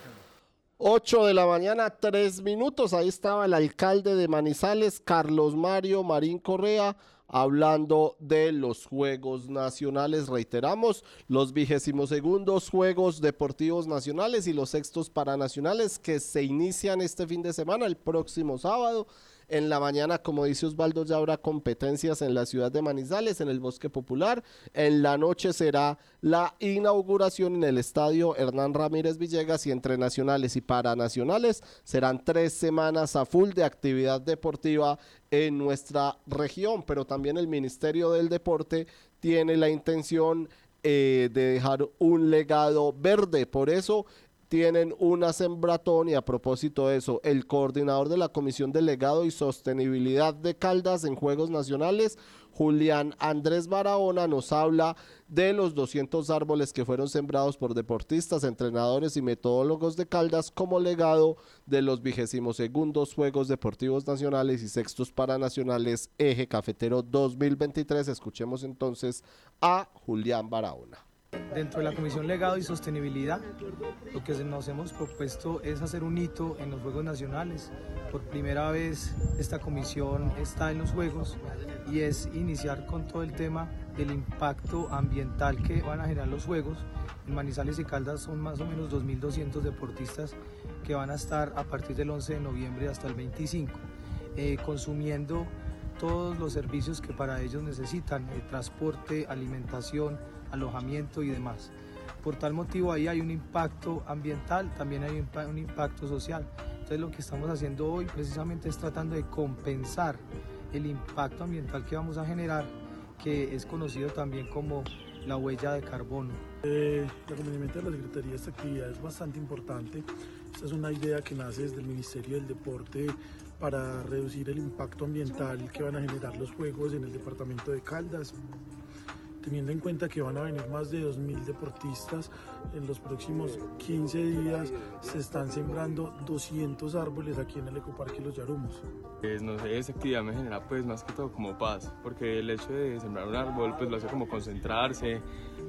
8 de la mañana, 3 minutos. Ahí estaba el alcalde de Manizales, Carlos Mario Marín Correa hablando de los Juegos Nacionales. Reiteramos, los vigésimos segundos Juegos Deportivos Nacionales y los sextos Paranacionales que se inician este fin de semana, el próximo sábado. En la mañana, como dice Osvaldo, ya habrá competencias en la ciudad de Manizales, en el Bosque Popular. En la noche será la inauguración en el estadio Hernán Ramírez Villegas y entre nacionales y paranacionales serán tres semanas a full de actividad deportiva en nuestra región, pero también el Ministerio del Deporte tiene la intención eh, de dejar un legado verde. Por eso tienen una sembratón y a propósito de eso, el coordinador de la Comisión Delegado y Sostenibilidad de Caldas en Juegos Nacionales, Julián Andrés Barahona, nos habla de los 200 árboles que fueron sembrados por deportistas, entrenadores y metodólogos de Caldas como legado de los vigésimos segundos Juegos Deportivos Nacionales y sextos Paranacionales Eje Cafetero 2023. Escuchemos entonces a Julián Barahona. Dentro de la Comisión Legado y Sostenibilidad, lo que nos hemos propuesto es hacer un hito en los Juegos Nacionales. Por primera vez esta comisión está en los Juegos y es iniciar con todo el tema del impacto ambiental que van a generar los Juegos. En Manizales y Caldas son más o menos 2.200 deportistas que van a estar a partir del 11 de noviembre hasta el 25, eh, consumiendo todos los servicios que para ellos necesitan, transporte, alimentación, alojamiento y demás. Por tal motivo ahí hay un impacto ambiental, también hay un impacto social. Entonces lo que estamos haciendo hoy precisamente es tratando de compensar el impacto ambiental que vamos a generar, que es conocido también como la huella de carbono. Eh, el acompañamiento de la Secretaría de esta actividad es bastante importante. Esta es una idea que nace desde el Ministerio del Deporte para reducir el impacto ambiental que van a generar los Juegos en el departamento de Caldas teniendo en cuenta que van a venir más de 2.000 deportistas, en los próximos 15 días se están sembrando 200 árboles aquí en el Ecoparque Los Yarumos. Pues, no sé, esa actividad me genera pues más que todo como paz, porque el hecho de sembrar un árbol pues lo hace como concentrarse,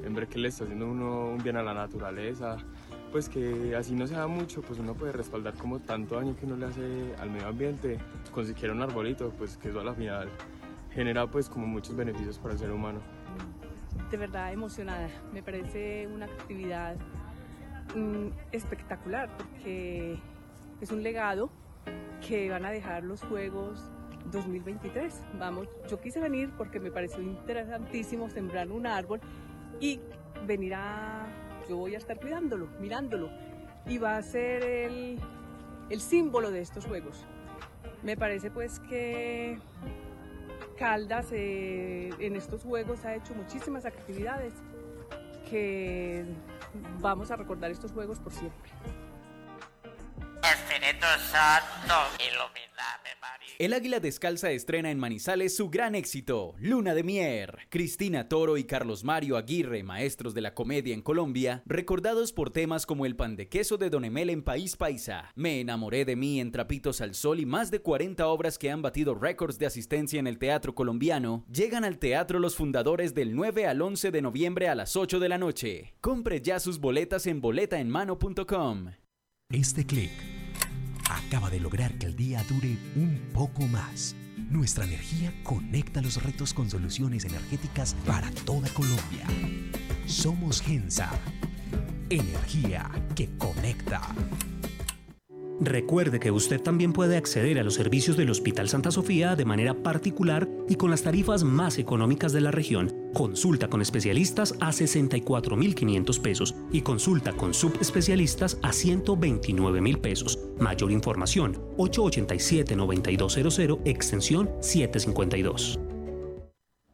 en ver que le está haciendo uno un bien a la naturaleza, pues que así no se da mucho, pues uno puede respaldar como tanto daño que uno le hace al medio ambiente, con siquiera un arbolito, pues que eso a la final genera pues como muchos beneficios para el ser humano. De verdad emocionada, me parece una actividad mm, espectacular porque es un legado que van a dejar los Juegos 2023. Vamos, yo quise venir porque me pareció interesantísimo sembrar un árbol y venir a yo voy a estar cuidándolo, mirándolo y va a ser el, el símbolo de estos juegos. Me parece pues que Caldas eh, en estos juegos ha hecho muchísimas actividades que vamos a recordar estos juegos por siempre. El Águila Descalza estrena en Manizales su gran éxito, Luna de Mier. Cristina Toro y Carlos Mario Aguirre, maestros de la comedia en Colombia, recordados por temas como el pan de queso de Don Emel en País Paisa, Me enamoré de mí en Trapitos al Sol y más de 40 obras que han batido récords de asistencia en el teatro colombiano, llegan al teatro los fundadores del 9 al 11 de noviembre a las 8 de la noche. Compre ya sus boletas en boletaenmano.com. Este clic acaba de lograr que el día dure un poco más. Nuestra energía conecta los retos con soluciones energéticas para toda Colombia. Somos Gensa. Energía que conecta. Recuerde que usted también puede acceder a los servicios del Hospital Santa Sofía de manera particular y con las tarifas más económicas de la región. Consulta con especialistas a 64.500 pesos y consulta con subespecialistas a 129.000 pesos. Mayor información 887-9200 extensión 752.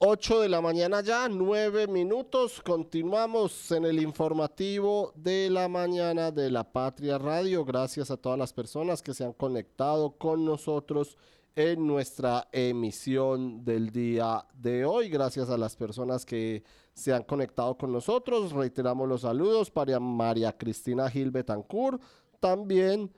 8 de la mañana ya, 9 minutos. Continuamos en el informativo de la mañana de la Patria Radio. Gracias a todas las personas que se han conectado con nosotros en nuestra emisión del día de hoy. Gracias a las personas que se han conectado con nosotros. Reiteramos los saludos para María Cristina Gil Betancur. También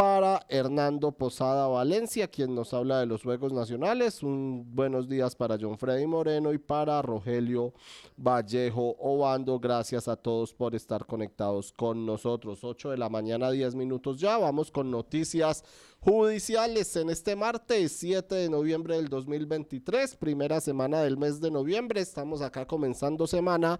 para Hernando Posada Valencia, quien nos habla de los Juegos Nacionales. Un buenos días para John Freddy Moreno y para Rogelio Vallejo Obando. Gracias a todos por estar conectados con nosotros. 8 de la mañana, 10 minutos ya. Vamos con noticias judiciales en este martes 7 de noviembre del 2023, primera semana del mes de noviembre. Estamos acá comenzando semana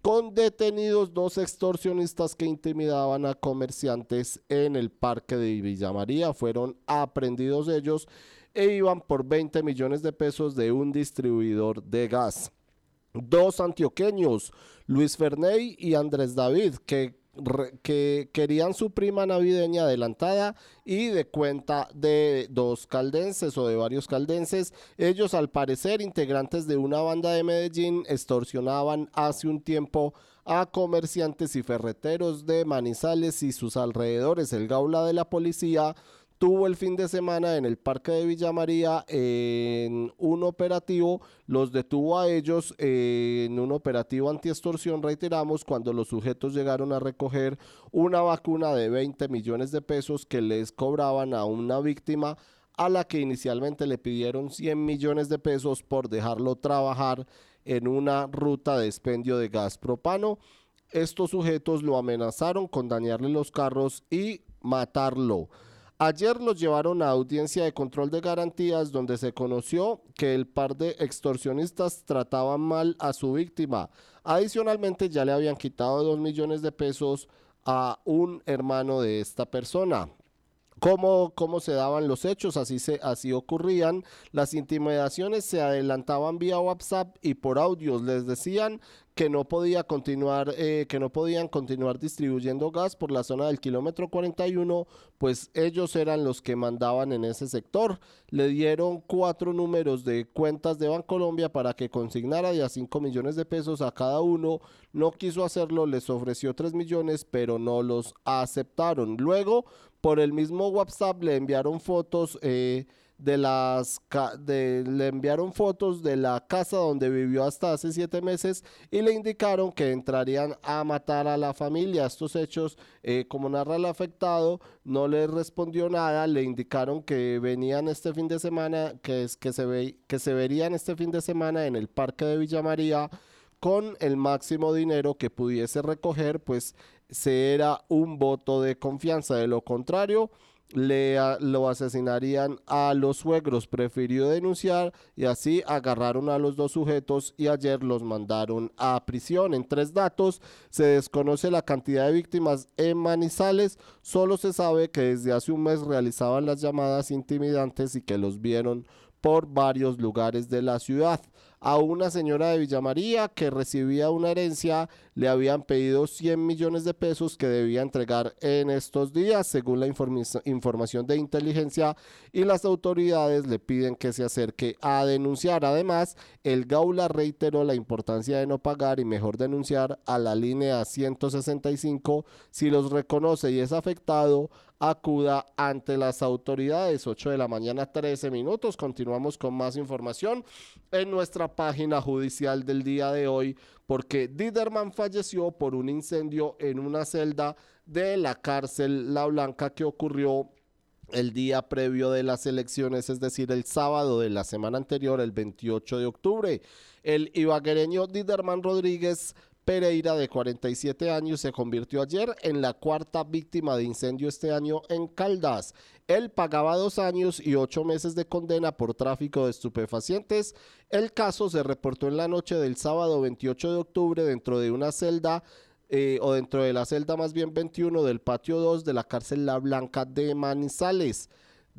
con detenidos dos extorsionistas que intimidaban a comerciantes en el parque de Villa María. Fueron aprendidos ellos e iban por 20 millones de pesos de un distribuidor de gas. dos antioqueños, Luis Ferney y Andrés David, que que querían su prima navideña adelantada y de cuenta de dos caldenses o de varios caldenses. Ellos, al parecer, integrantes de una banda de Medellín, extorsionaban hace un tiempo a comerciantes y ferreteros de Manizales y sus alrededores. El gaula de la policía tuvo el fin de semana en el Parque de Villa María en un operativo, los detuvo a ellos en un operativo antiextorsión, reiteramos, cuando los sujetos llegaron a recoger una vacuna de 20 millones de pesos que les cobraban a una víctima a la que inicialmente le pidieron 100 millones de pesos por dejarlo trabajar en una ruta de expendio de gas propano. Estos sujetos lo amenazaron con dañarle los carros y matarlo. Ayer los llevaron a audiencia de control de garantías donde se conoció que el par de extorsionistas trataban mal a su víctima. Adicionalmente ya le habían quitado dos millones de pesos a un hermano de esta persona. ¿Cómo, ¿Cómo, se daban los hechos? Así, se, así ocurrían. Las intimidaciones se adelantaban vía WhatsApp y por audios. Les decían que no podía continuar, eh, que no podían continuar distribuyendo gas por la zona del kilómetro 41, pues ellos eran los que mandaban en ese sector. Le dieron cuatro números de cuentas de Bancolombia para que consignara ya 5 millones de pesos a cada uno. No quiso hacerlo, les ofreció 3 millones, pero no los aceptaron. Luego, por el mismo WhatsApp le enviaron fotos. Eh, de las de, le enviaron fotos de la casa donde vivió hasta hace siete meses y le indicaron que entrarían a matar a la familia. Estos hechos, eh, como narra el afectado, no le respondió nada. Le indicaron que venían este fin de semana, que es que se ve, que se verían este fin de semana en el parque de Villa María con el máximo dinero que pudiese recoger, pues se era un voto de confianza. De lo contrario, le lo asesinarían a los suegros. Prefirió denunciar y así agarraron a los dos sujetos y ayer los mandaron a prisión. En tres datos se desconoce la cantidad de víctimas en Manizales. Solo se sabe que desde hace un mes realizaban las llamadas intimidantes y que los vieron por varios lugares de la ciudad a una señora de Villa María que recibía una herencia, le habían pedido 100 millones de pesos que debía entregar en estos días, según la información de inteligencia, y las autoridades le piden que se acerque a denunciar. Además, el Gaula reiteró la importancia de no pagar y mejor denunciar a la línea 165 si los reconoce y es afectado acuda ante las autoridades. 8 de la mañana, 13 minutos. Continuamos con más información en nuestra página judicial del día de hoy, porque Diderman falleció por un incendio en una celda de la cárcel La Blanca que ocurrió el día previo de las elecciones, es decir, el sábado de la semana anterior, el 28 de octubre. El ibaguereño Diderman Rodríguez Pereira, de 47 años, se convirtió ayer en la cuarta víctima de incendio este año en Caldas. Él pagaba dos años y ocho meses de condena por tráfico de estupefacientes. El caso se reportó en la noche del sábado 28 de octubre dentro de una celda eh, o dentro de la celda más bien 21 del patio 2 de la cárcel La Blanca de Manizales.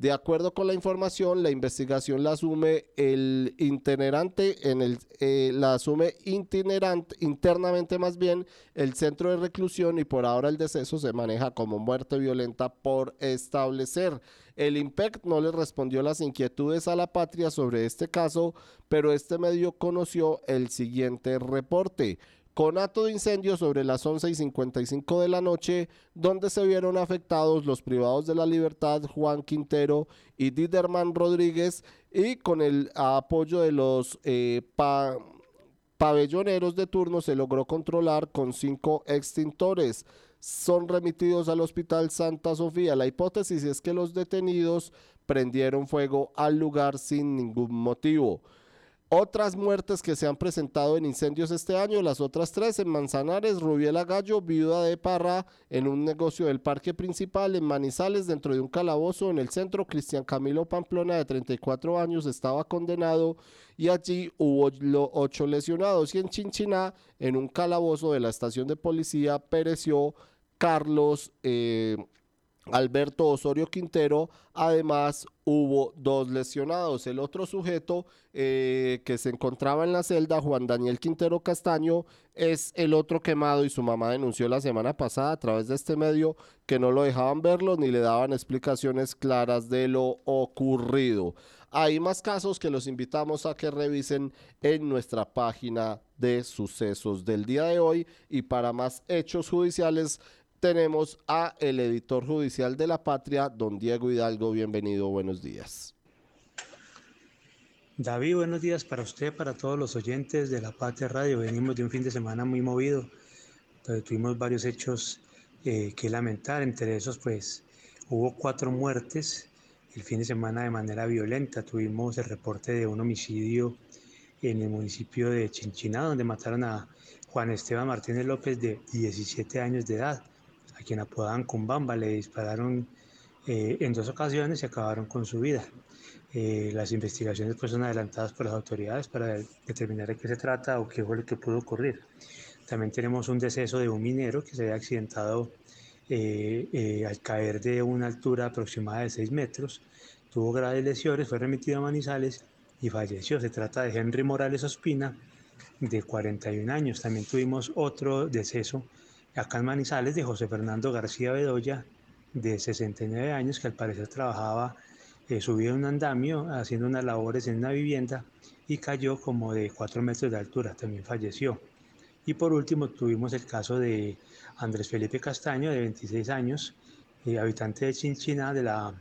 De acuerdo con la información, la investigación la asume el itinerante, en el, eh, la asume itinerante, internamente más bien el centro de reclusión y por ahora el deceso se maneja como muerte violenta por establecer. El IMPEC no le respondió las inquietudes a la patria sobre este caso, pero este medio conoció el siguiente reporte conato de incendio sobre las 11 y 55 de la noche, donde se vieron afectados los privados de la libertad Juan Quintero y Diderman Rodríguez, y con el apoyo de los eh, pabelloneros de turno se logró controlar con cinco extintores. Son remitidos al Hospital Santa Sofía. La hipótesis es que los detenidos prendieron fuego al lugar sin ningún motivo. Otras muertes que se han presentado en incendios este año, las otras tres en Manzanares, Rubiela Gallo, viuda de Parra, en un negocio del parque principal, en Manizales, dentro de un calabozo en el centro, Cristian Camilo Pamplona, de 34 años, estaba condenado y allí hubo ocho lesionados. Y en Chinchiná, en un calabozo de la estación de policía, pereció Carlos. Eh, Alberto Osorio Quintero. Además, hubo dos lesionados. El otro sujeto eh, que se encontraba en la celda, Juan Daniel Quintero Castaño, es el otro quemado y su mamá denunció la semana pasada a través de este medio que no lo dejaban verlo ni le daban explicaciones claras de lo ocurrido. Hay más casos que los invitamos a que revisen en nuestra página de sucesos del día de hoy y para más hechos judiciales tenemos a el editor judicial de la patria, don Diego Hidalgo. Bienvenido, buenos días. David, buenos días para usted, para todos los oyentes de la Patria Radio. Venimos de un fin de semana muy movido, donde tuvimos varios hechos eh, que lamentar. Entre esos, pues, hubo cuatro muertes el fin de semana de manera violenta. Tuvimos el reporte de un homicidio en el municipio de Chinchiná, donde mataron a Juan Esteban Martínez López de 17 años de edad a quien apodaban Cumbamba, le dispararon eh, en dos ocasiones y acabaron con su vida. Eh, las investigaciones pues, son adelantadas por las autoridades para determinar de qué se trata o qué fue lo que pudo ocurrir. También tenemos un deceso de un minero que se había accidentado eh, al caer de una altura aproximada de 6 metros. Tuvo graves lesiones, fue remitido a Manizales y falleció. Se trata de Henry Morales Ospina, de 41 años. También tuvimos otro deceso acá en Manizales de José Fernando García Bedoya, de 69 años, que al parecer trabajaba eh, subido en un andamio haciendo unas labores en una vivienda y cayó como de 4 metros de altura, también falleció. Y por último tuvimos el caso de Andrés Felipe Castaño, de 26 años, eh, habitante de Chinchina, de la,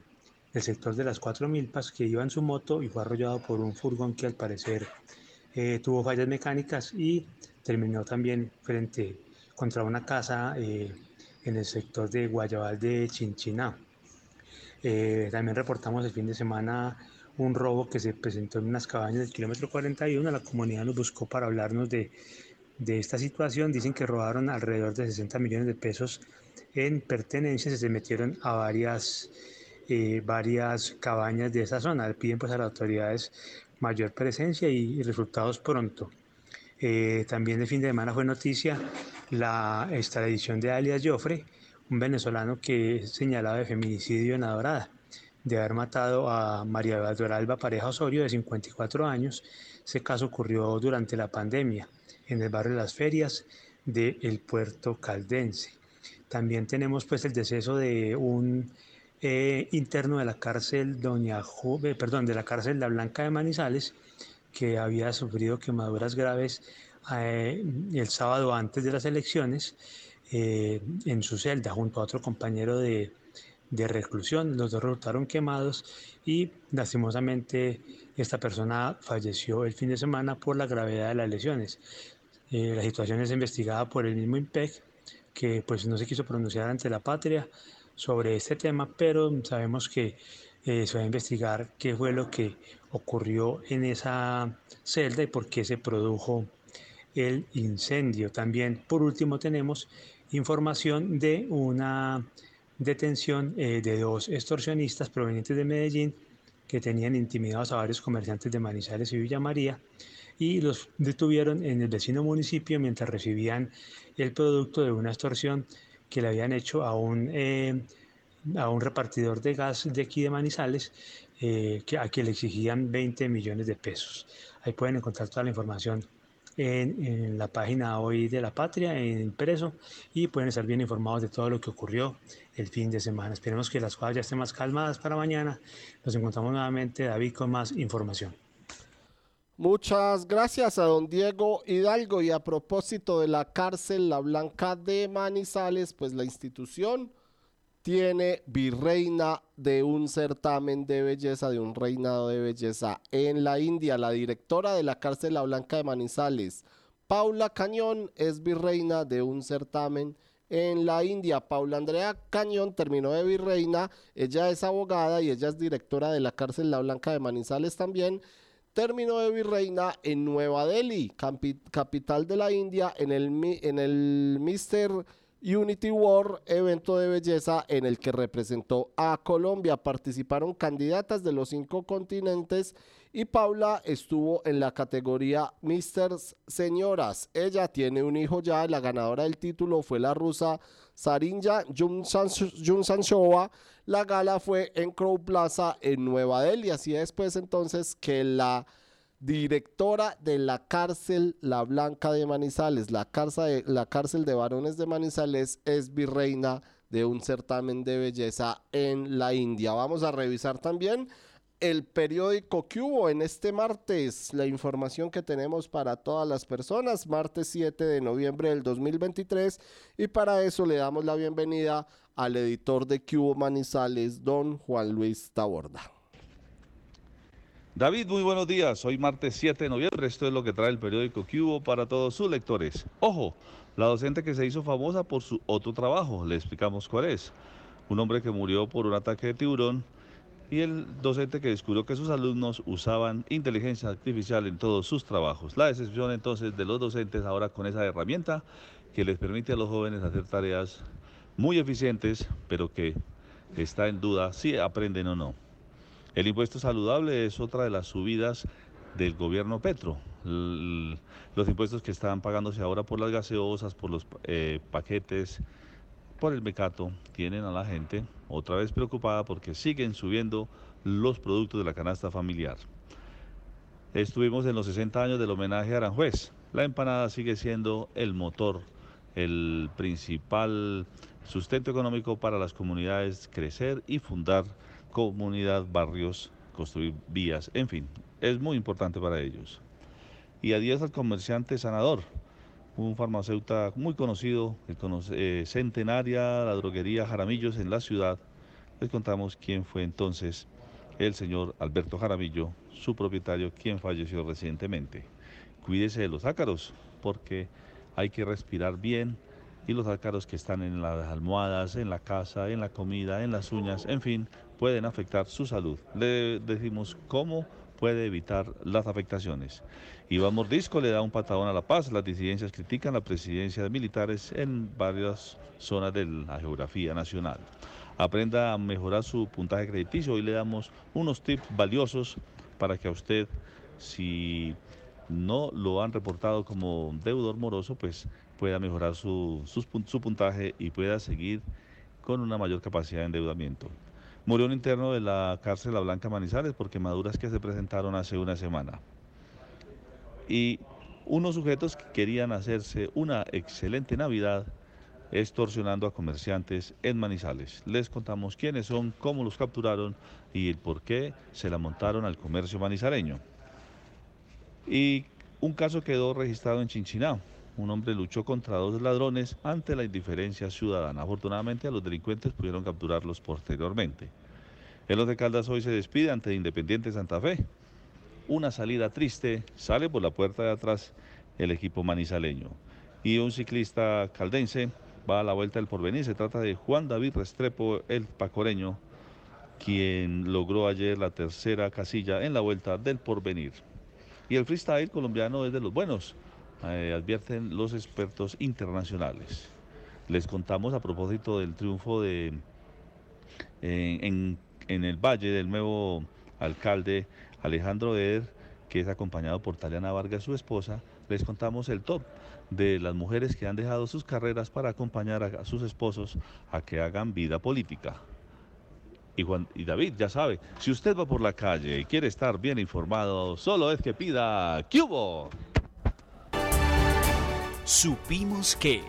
del sector de las Cuatro Milpas, que iba en su moto y fue arrollado por un furgón que al parecer eh, tuvo fallas mecánicas y terminó también frente contra una casa eh, en el sector de Guayabal de Chinchiná. Eh, también reportamos el fin de semana un robo que se presentó en unas cabañas del kilómetro 41. La comunidad nos buscó para hablarnos de, de esta situación. Dicen que robaron alrededor de 60 millones de pesos en pertenencias y se metieron a varias, eh, varias cabañas de esa zona. Piden pues a las autoridades mayor presencia y resultados pronto. Eh, también el fin de semana fue noticia la extradición de alias Joffre, un venezolano que es señalado de feminicidio en Adorada, de haber matado a María Doralba Pareja Osorio, de 54 años. Ese caso ocurrió durante la pandemia en el barrio de Las Ferias del puerto caldense. También tenemos pues el deceso de un eh, interno de la cárcel Doña Juve, perdón, de la cárcel La Blanca de Manizales, que había sufrido quemaduras graves eh, el sábado antes de las elecciones eh, en su celda junto a otro compañero de, reclusión. Los dos resultaron quemados y lastimosamente esta persona falleció el fin de semana por la gravedad de las lesiones. Eh, la situación es investigada por el mismo IMPEC que pues no se quiso pronunciar ante la patria sobre este tema, pero sabemos que se va a investigar qué fue lo que ocurrió en esa celda y por qué se produjo el incendio. También, por último, tenemos información de una detención eh, de dos extorsionistas provenientes de Medellín que tenían intimidados a varios comerciantes de Manizales y Villa María y los detuvieron en el vecino municipio mientras recibían el producto de una extorsión que le habían hecho a un, eh, a un repartidor de gas de aquí de Manizales eh, a quien le exigían 20 millones de pesos. Ahí pueden encontrar toda la información en, la página hoy de la patria, en impreso, y pueden estar bien informados de todo lo que ocurrió el fin de semana. Esperemos que las cosas ya estén más calmadas para mañana. Nos encontramos nuevamente, David, con más información. Muchas gracias a don Diego Hidalgo y a propósito de la cárcel La Blanca de Manizales, pues la institución tiene virreina de un certamen de belleza, de un reinado de belleza en la India. La directora de la cárcel La Blanca de Manizales, Paula Cañón, es virreina de un certamen en la India. Paula Andrea Cañón terminó de virreina, ella es abogada y ella es directora de la cárcel La Blanca de Manizales también. Terminó de virreina en Nueva Delhi, capital de la India, en el, en el Mister Unity World, evento de belleza en el que representó a Colombia. Participaron candidatas de los cinco continentes y Paula estuvo en la categoría Misters Señoras. Ella tiene un hijo ya, la ganadora del título fue la rusa Sarinja Junsanshova. La gala fue en Crow Plaza en Nueva Delhi. Así después entonces que la directora de la cárcel La Blanca de Manizales. La cárcel, de, varones de Manizales es virreina de un certamen de belleza en la India. Vamos a revisar también el periódico hubo en este martes, la información que tenemos para todas las personas, martes 7 de noviembre del 2023, y para eso le damos la bienvenida al editor de Cubo Manizales, don Juan Luis Taborda. David, muy buenos días. Hoy martes 7 de noviembre. Esto es lo que trae el periódico Cubo para todos sus lectores. Ojo, la docente que se hizo famosa por su otro trabajo. Le explicamos cuál es. Un hombre que murió por un ataque de tiburón y el docente que descubrió que sus alumnos usaban inteligencia artificial en todos sus trabajos. La decepción entonces de los docentes ahora con esa herramienta que les permite a los jóvenes hacer tareas muy eficientes, pero que está en duda si aprenden o no. El impuesto saludable es otra de las subidas del gobierno Petro. los impuestos que están pagándose ahora por las gaseosas, por los eh, paquetes, por el mecato, tienen a la gente otra vez preocupada porque siguen subiendo los productos de la canasta familiar. Estuvimos en los 60 años del homenaje a Aranjuez. La empanada sigue siendo el motor, el principal sustento económico para las comunidades crecer y fundar comunidad, barrios, construir vías, en fin, es muy importante para ellos. Y a días al comerciante sanador, un farmacéutico muy conocido, eh, Centenaria, la droguería Jaramillos en la ciudad. Les contamos quién fue entonces el señor Alberto Jaramillo, su propietario, quien falleció recientemente. Cuídese de los ácaros, porque hay que respirar bien y los ácaros que están en las almohadas, en la casa, en la comida, en las uñas, en fin, pueden afectar su salud. Le decimos cómo puede evitar las afectaciones. Iván Mordisco le da un patadón a la paz. Las disidencias critican la presidencia de militares en varias zonas de la geografía nacional. Aprenda a mejorar su puntaje crediticio. Hoy le damos unos tips valiosos para que a usted, si no lo han reportado como deudor moroso, pues pueda mejorar su, su puntaje y pueda seguir con una mayor capacidad de endeudamiento. Murió un interno de la cárcel La Blanca Manizales por quemaduras que se presentaron hace una semana. Y unos sujetos que querían hacerse una excelente Navidad extorsionando a comerciantes en Manizales. Les contamos quiénes son, cómo los capturaron y el por qué se la montaron al comercio manizareño. Y un caso quedó registrado en Chinchinao. Un hombre luchó contra dos ladrones ante la indiferencia ciudadana. Afortunadamente a los delincuentes pudieron capturarlos posteriormente. El de Caldas hoy se despide ante Independiente Santa Fe. Una salida triste, sale por la puerta de atrás el equipo manizaleño. Y un ciclista caldense va a la vuelta del porvenir. Se trata de Juan David Restrepo, el pacoreño, quien logró ayer la tercera casilla en la vuelta del porvenir. Y el freestyle colombiano es de los buenos. Eh, advierten los expertos internacionales. Les contamos a propósito del triunfo de, en, el Valle del nuevo alcalde Alejandro Eder, que es acompañado por Taliana Vargas, su esposa, les contamos el top de las mujeres que han dejado sus carreras para acompañar a, sus esposos a que hagan vida política. Y, Juan, y David, ya sabe, si usted va por la calle y quiere estar bien informado, solo es que pida ¡Cubo! Supimos que.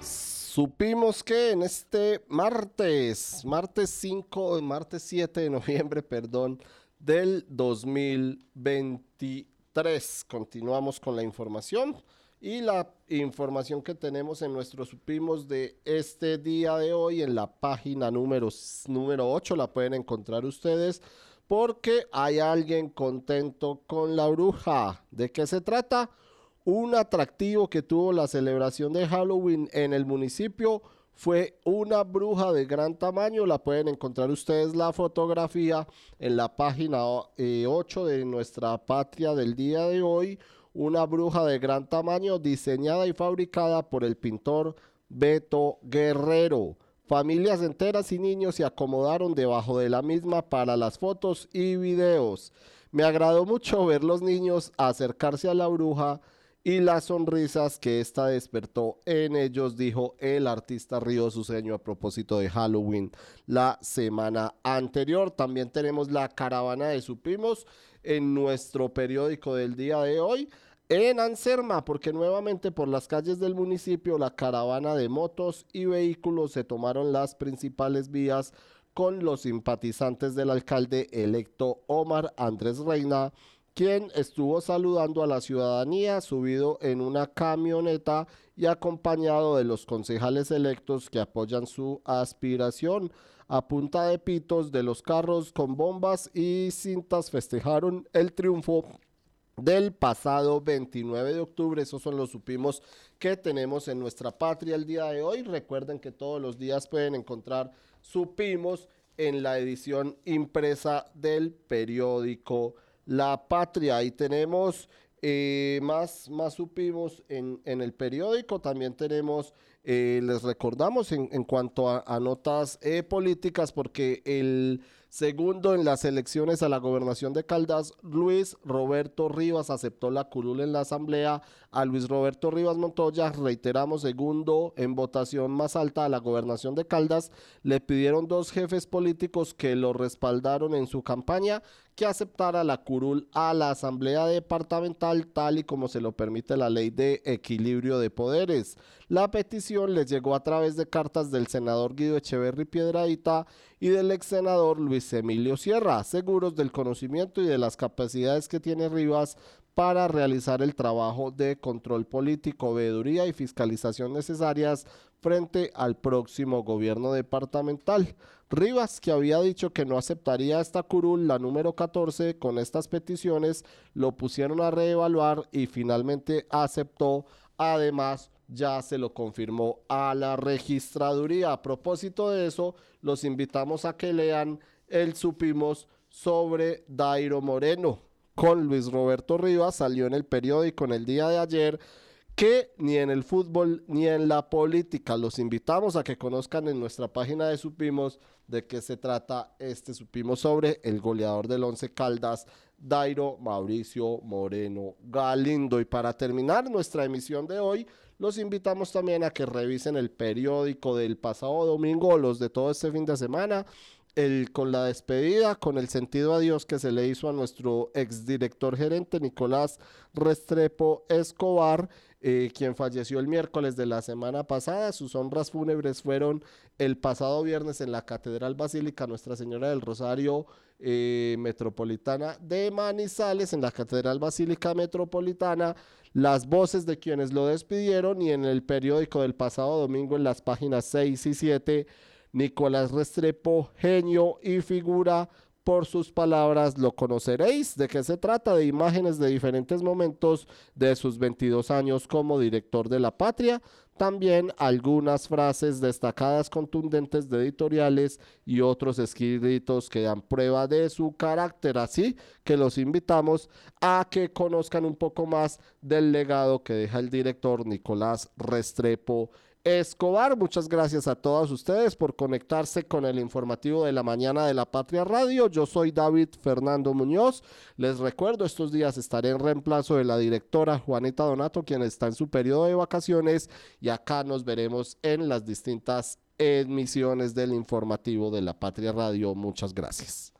Supimos que en este martes, martes 5, martes 7 de noviembre, perdón, del 2023. Continuamos con la información y la información que tenemos en nuestro Supimos de este día de hoy en la página número, número 8 la pueden encontrar ustedes porque hay alguien contento con la bruja. ¿De qué se trata? Un atractivo que tuvo la celebración de Halloween en el municipio fue una bruja de gran tamaño. La pueden encontrar ustedes la fotografía en la página 8 eh, de nuestra patria del día de hoy. una bruja de gran tamaño diseñada y fabricada por el pintor Beto Guerrero. Familias enteras y niños se acomodaron debajo de la misma para las fotos y videos. Me agradó mucho ver los niños acercarse a la bruja y las sonrisas que ésta despertó en ellos, dijo el artista Río Suseño a propósito de Halloween la semana anterior. También tenemos la caravana de Supimos en nuestro periódico del día de hoy. En Anserma, porque nuevamente por las calles del municipio la caravana de motos y vehículos se tomaron las principales vías con los simpatizantes del alcalde electo Omar Andrés Reina quien estuvo saludando a la ciudadanía subido en una camioneta y acompañado de los concejales electos que apoyan su aspiración. A punta de pitos de los carros con bombas y cintas festejaron el triunfo del pasado 29 de octubre. Esos son los supimos que tenemos en nuestra patria el día de hoy. Recuerden que todos los días pueden encontrar supimos en la edición impresa del periódico la Patria. Ahí tenemos eh, más, más supimos en, en, el periódico, también tenemos, eh, les recordamos en, en cuanto a, notas eh, políticas, porque el segundo en las elecciones a la gobernación de Caldas, Luis Roberto Rivas aceptó la curul en la asamblea. A Luis Roberto Rivas Montoya, reiteramos, segundo en votación más alta a la gobernación de Caldas, le pidieron dos jefes políticos que lo respaldaron en su campaña que aceptara la curul a la Asamblea Departamental tal y como se lo permite la Ley de Equilibrio de Poderes. La petición les llegó a través de cartas del senador Guido Echeverry Piedradita y del ex senador Luis Emilio Sierra, seguros del conocimiento y de las capacidades que tiene Rivas para realizar el trabajo de control político, veeduría y fiscalización necesarias frente al próximo gobierno departamental. Rivas, que había dicho que no aceptaría esta curul, la número 14, con estas peticiones, lo pusieron a reevaluar y finalmente aceptó. Además, ya se lo confirmó a la registraduría. A propósito de eso, los invitamos a que lean el supimos sobre Dairo Moreno con Luis Roberto Rivas. Salió en el periódico en el día de ayer que ni en el fútbol ni en la política. Los invitamos a que conozcan en nuestra página de Supimos de qué se trata este Supimos sobre el goleador del Once Caldas, Dairo Mauricio Moreno Galindo. Y para terminar nuestra emisión de hoy, los invitamos también a que revisen el periódico del pasado domingo, los de todo este fin de semana. El, con la despedida, con el sentido adiós que se le hizo a nuestro exdirector gerente Nicolás Restrepo Escobar eh, quien falleció el miércoles de la semana pasada. Sus honras fúnebres fueron el pasado viernes en la Catedral Basílica Nuestra Señora del Rosario eh, Metropolitana de Manizales, en la Catedral Basílica Metropolitana. Las voces de quienes lo despidieron y en el periódico del pasado domingo en las páginas 6 y 7, Nicolás Restrepo, genio y figura por sus palabras lo conoceréis. ¿De qué se trata? De imágenes de diferentes momentos de sus 22 años como director de la patria. También algunas frases destacadas contundentes de editoriales y otros escritos que dan prueba de su carácter. Así que los invitamos a que conozcan un poco más del legado que deja el director Nicolás Restrepo Escobar. Muchas gracias a todos ustedes por conectarse con el informativo de la mañana de la Patria Radio. Yo soy David Fernando Muñoz. Les recuerdo, estos días estaré en reemplazo de la directora Juanita Donato, quien está en su periodo de vacaciones, y acá nos veremos en las distintas emisiones del informativo de la Patria Radio. Muchas gracias.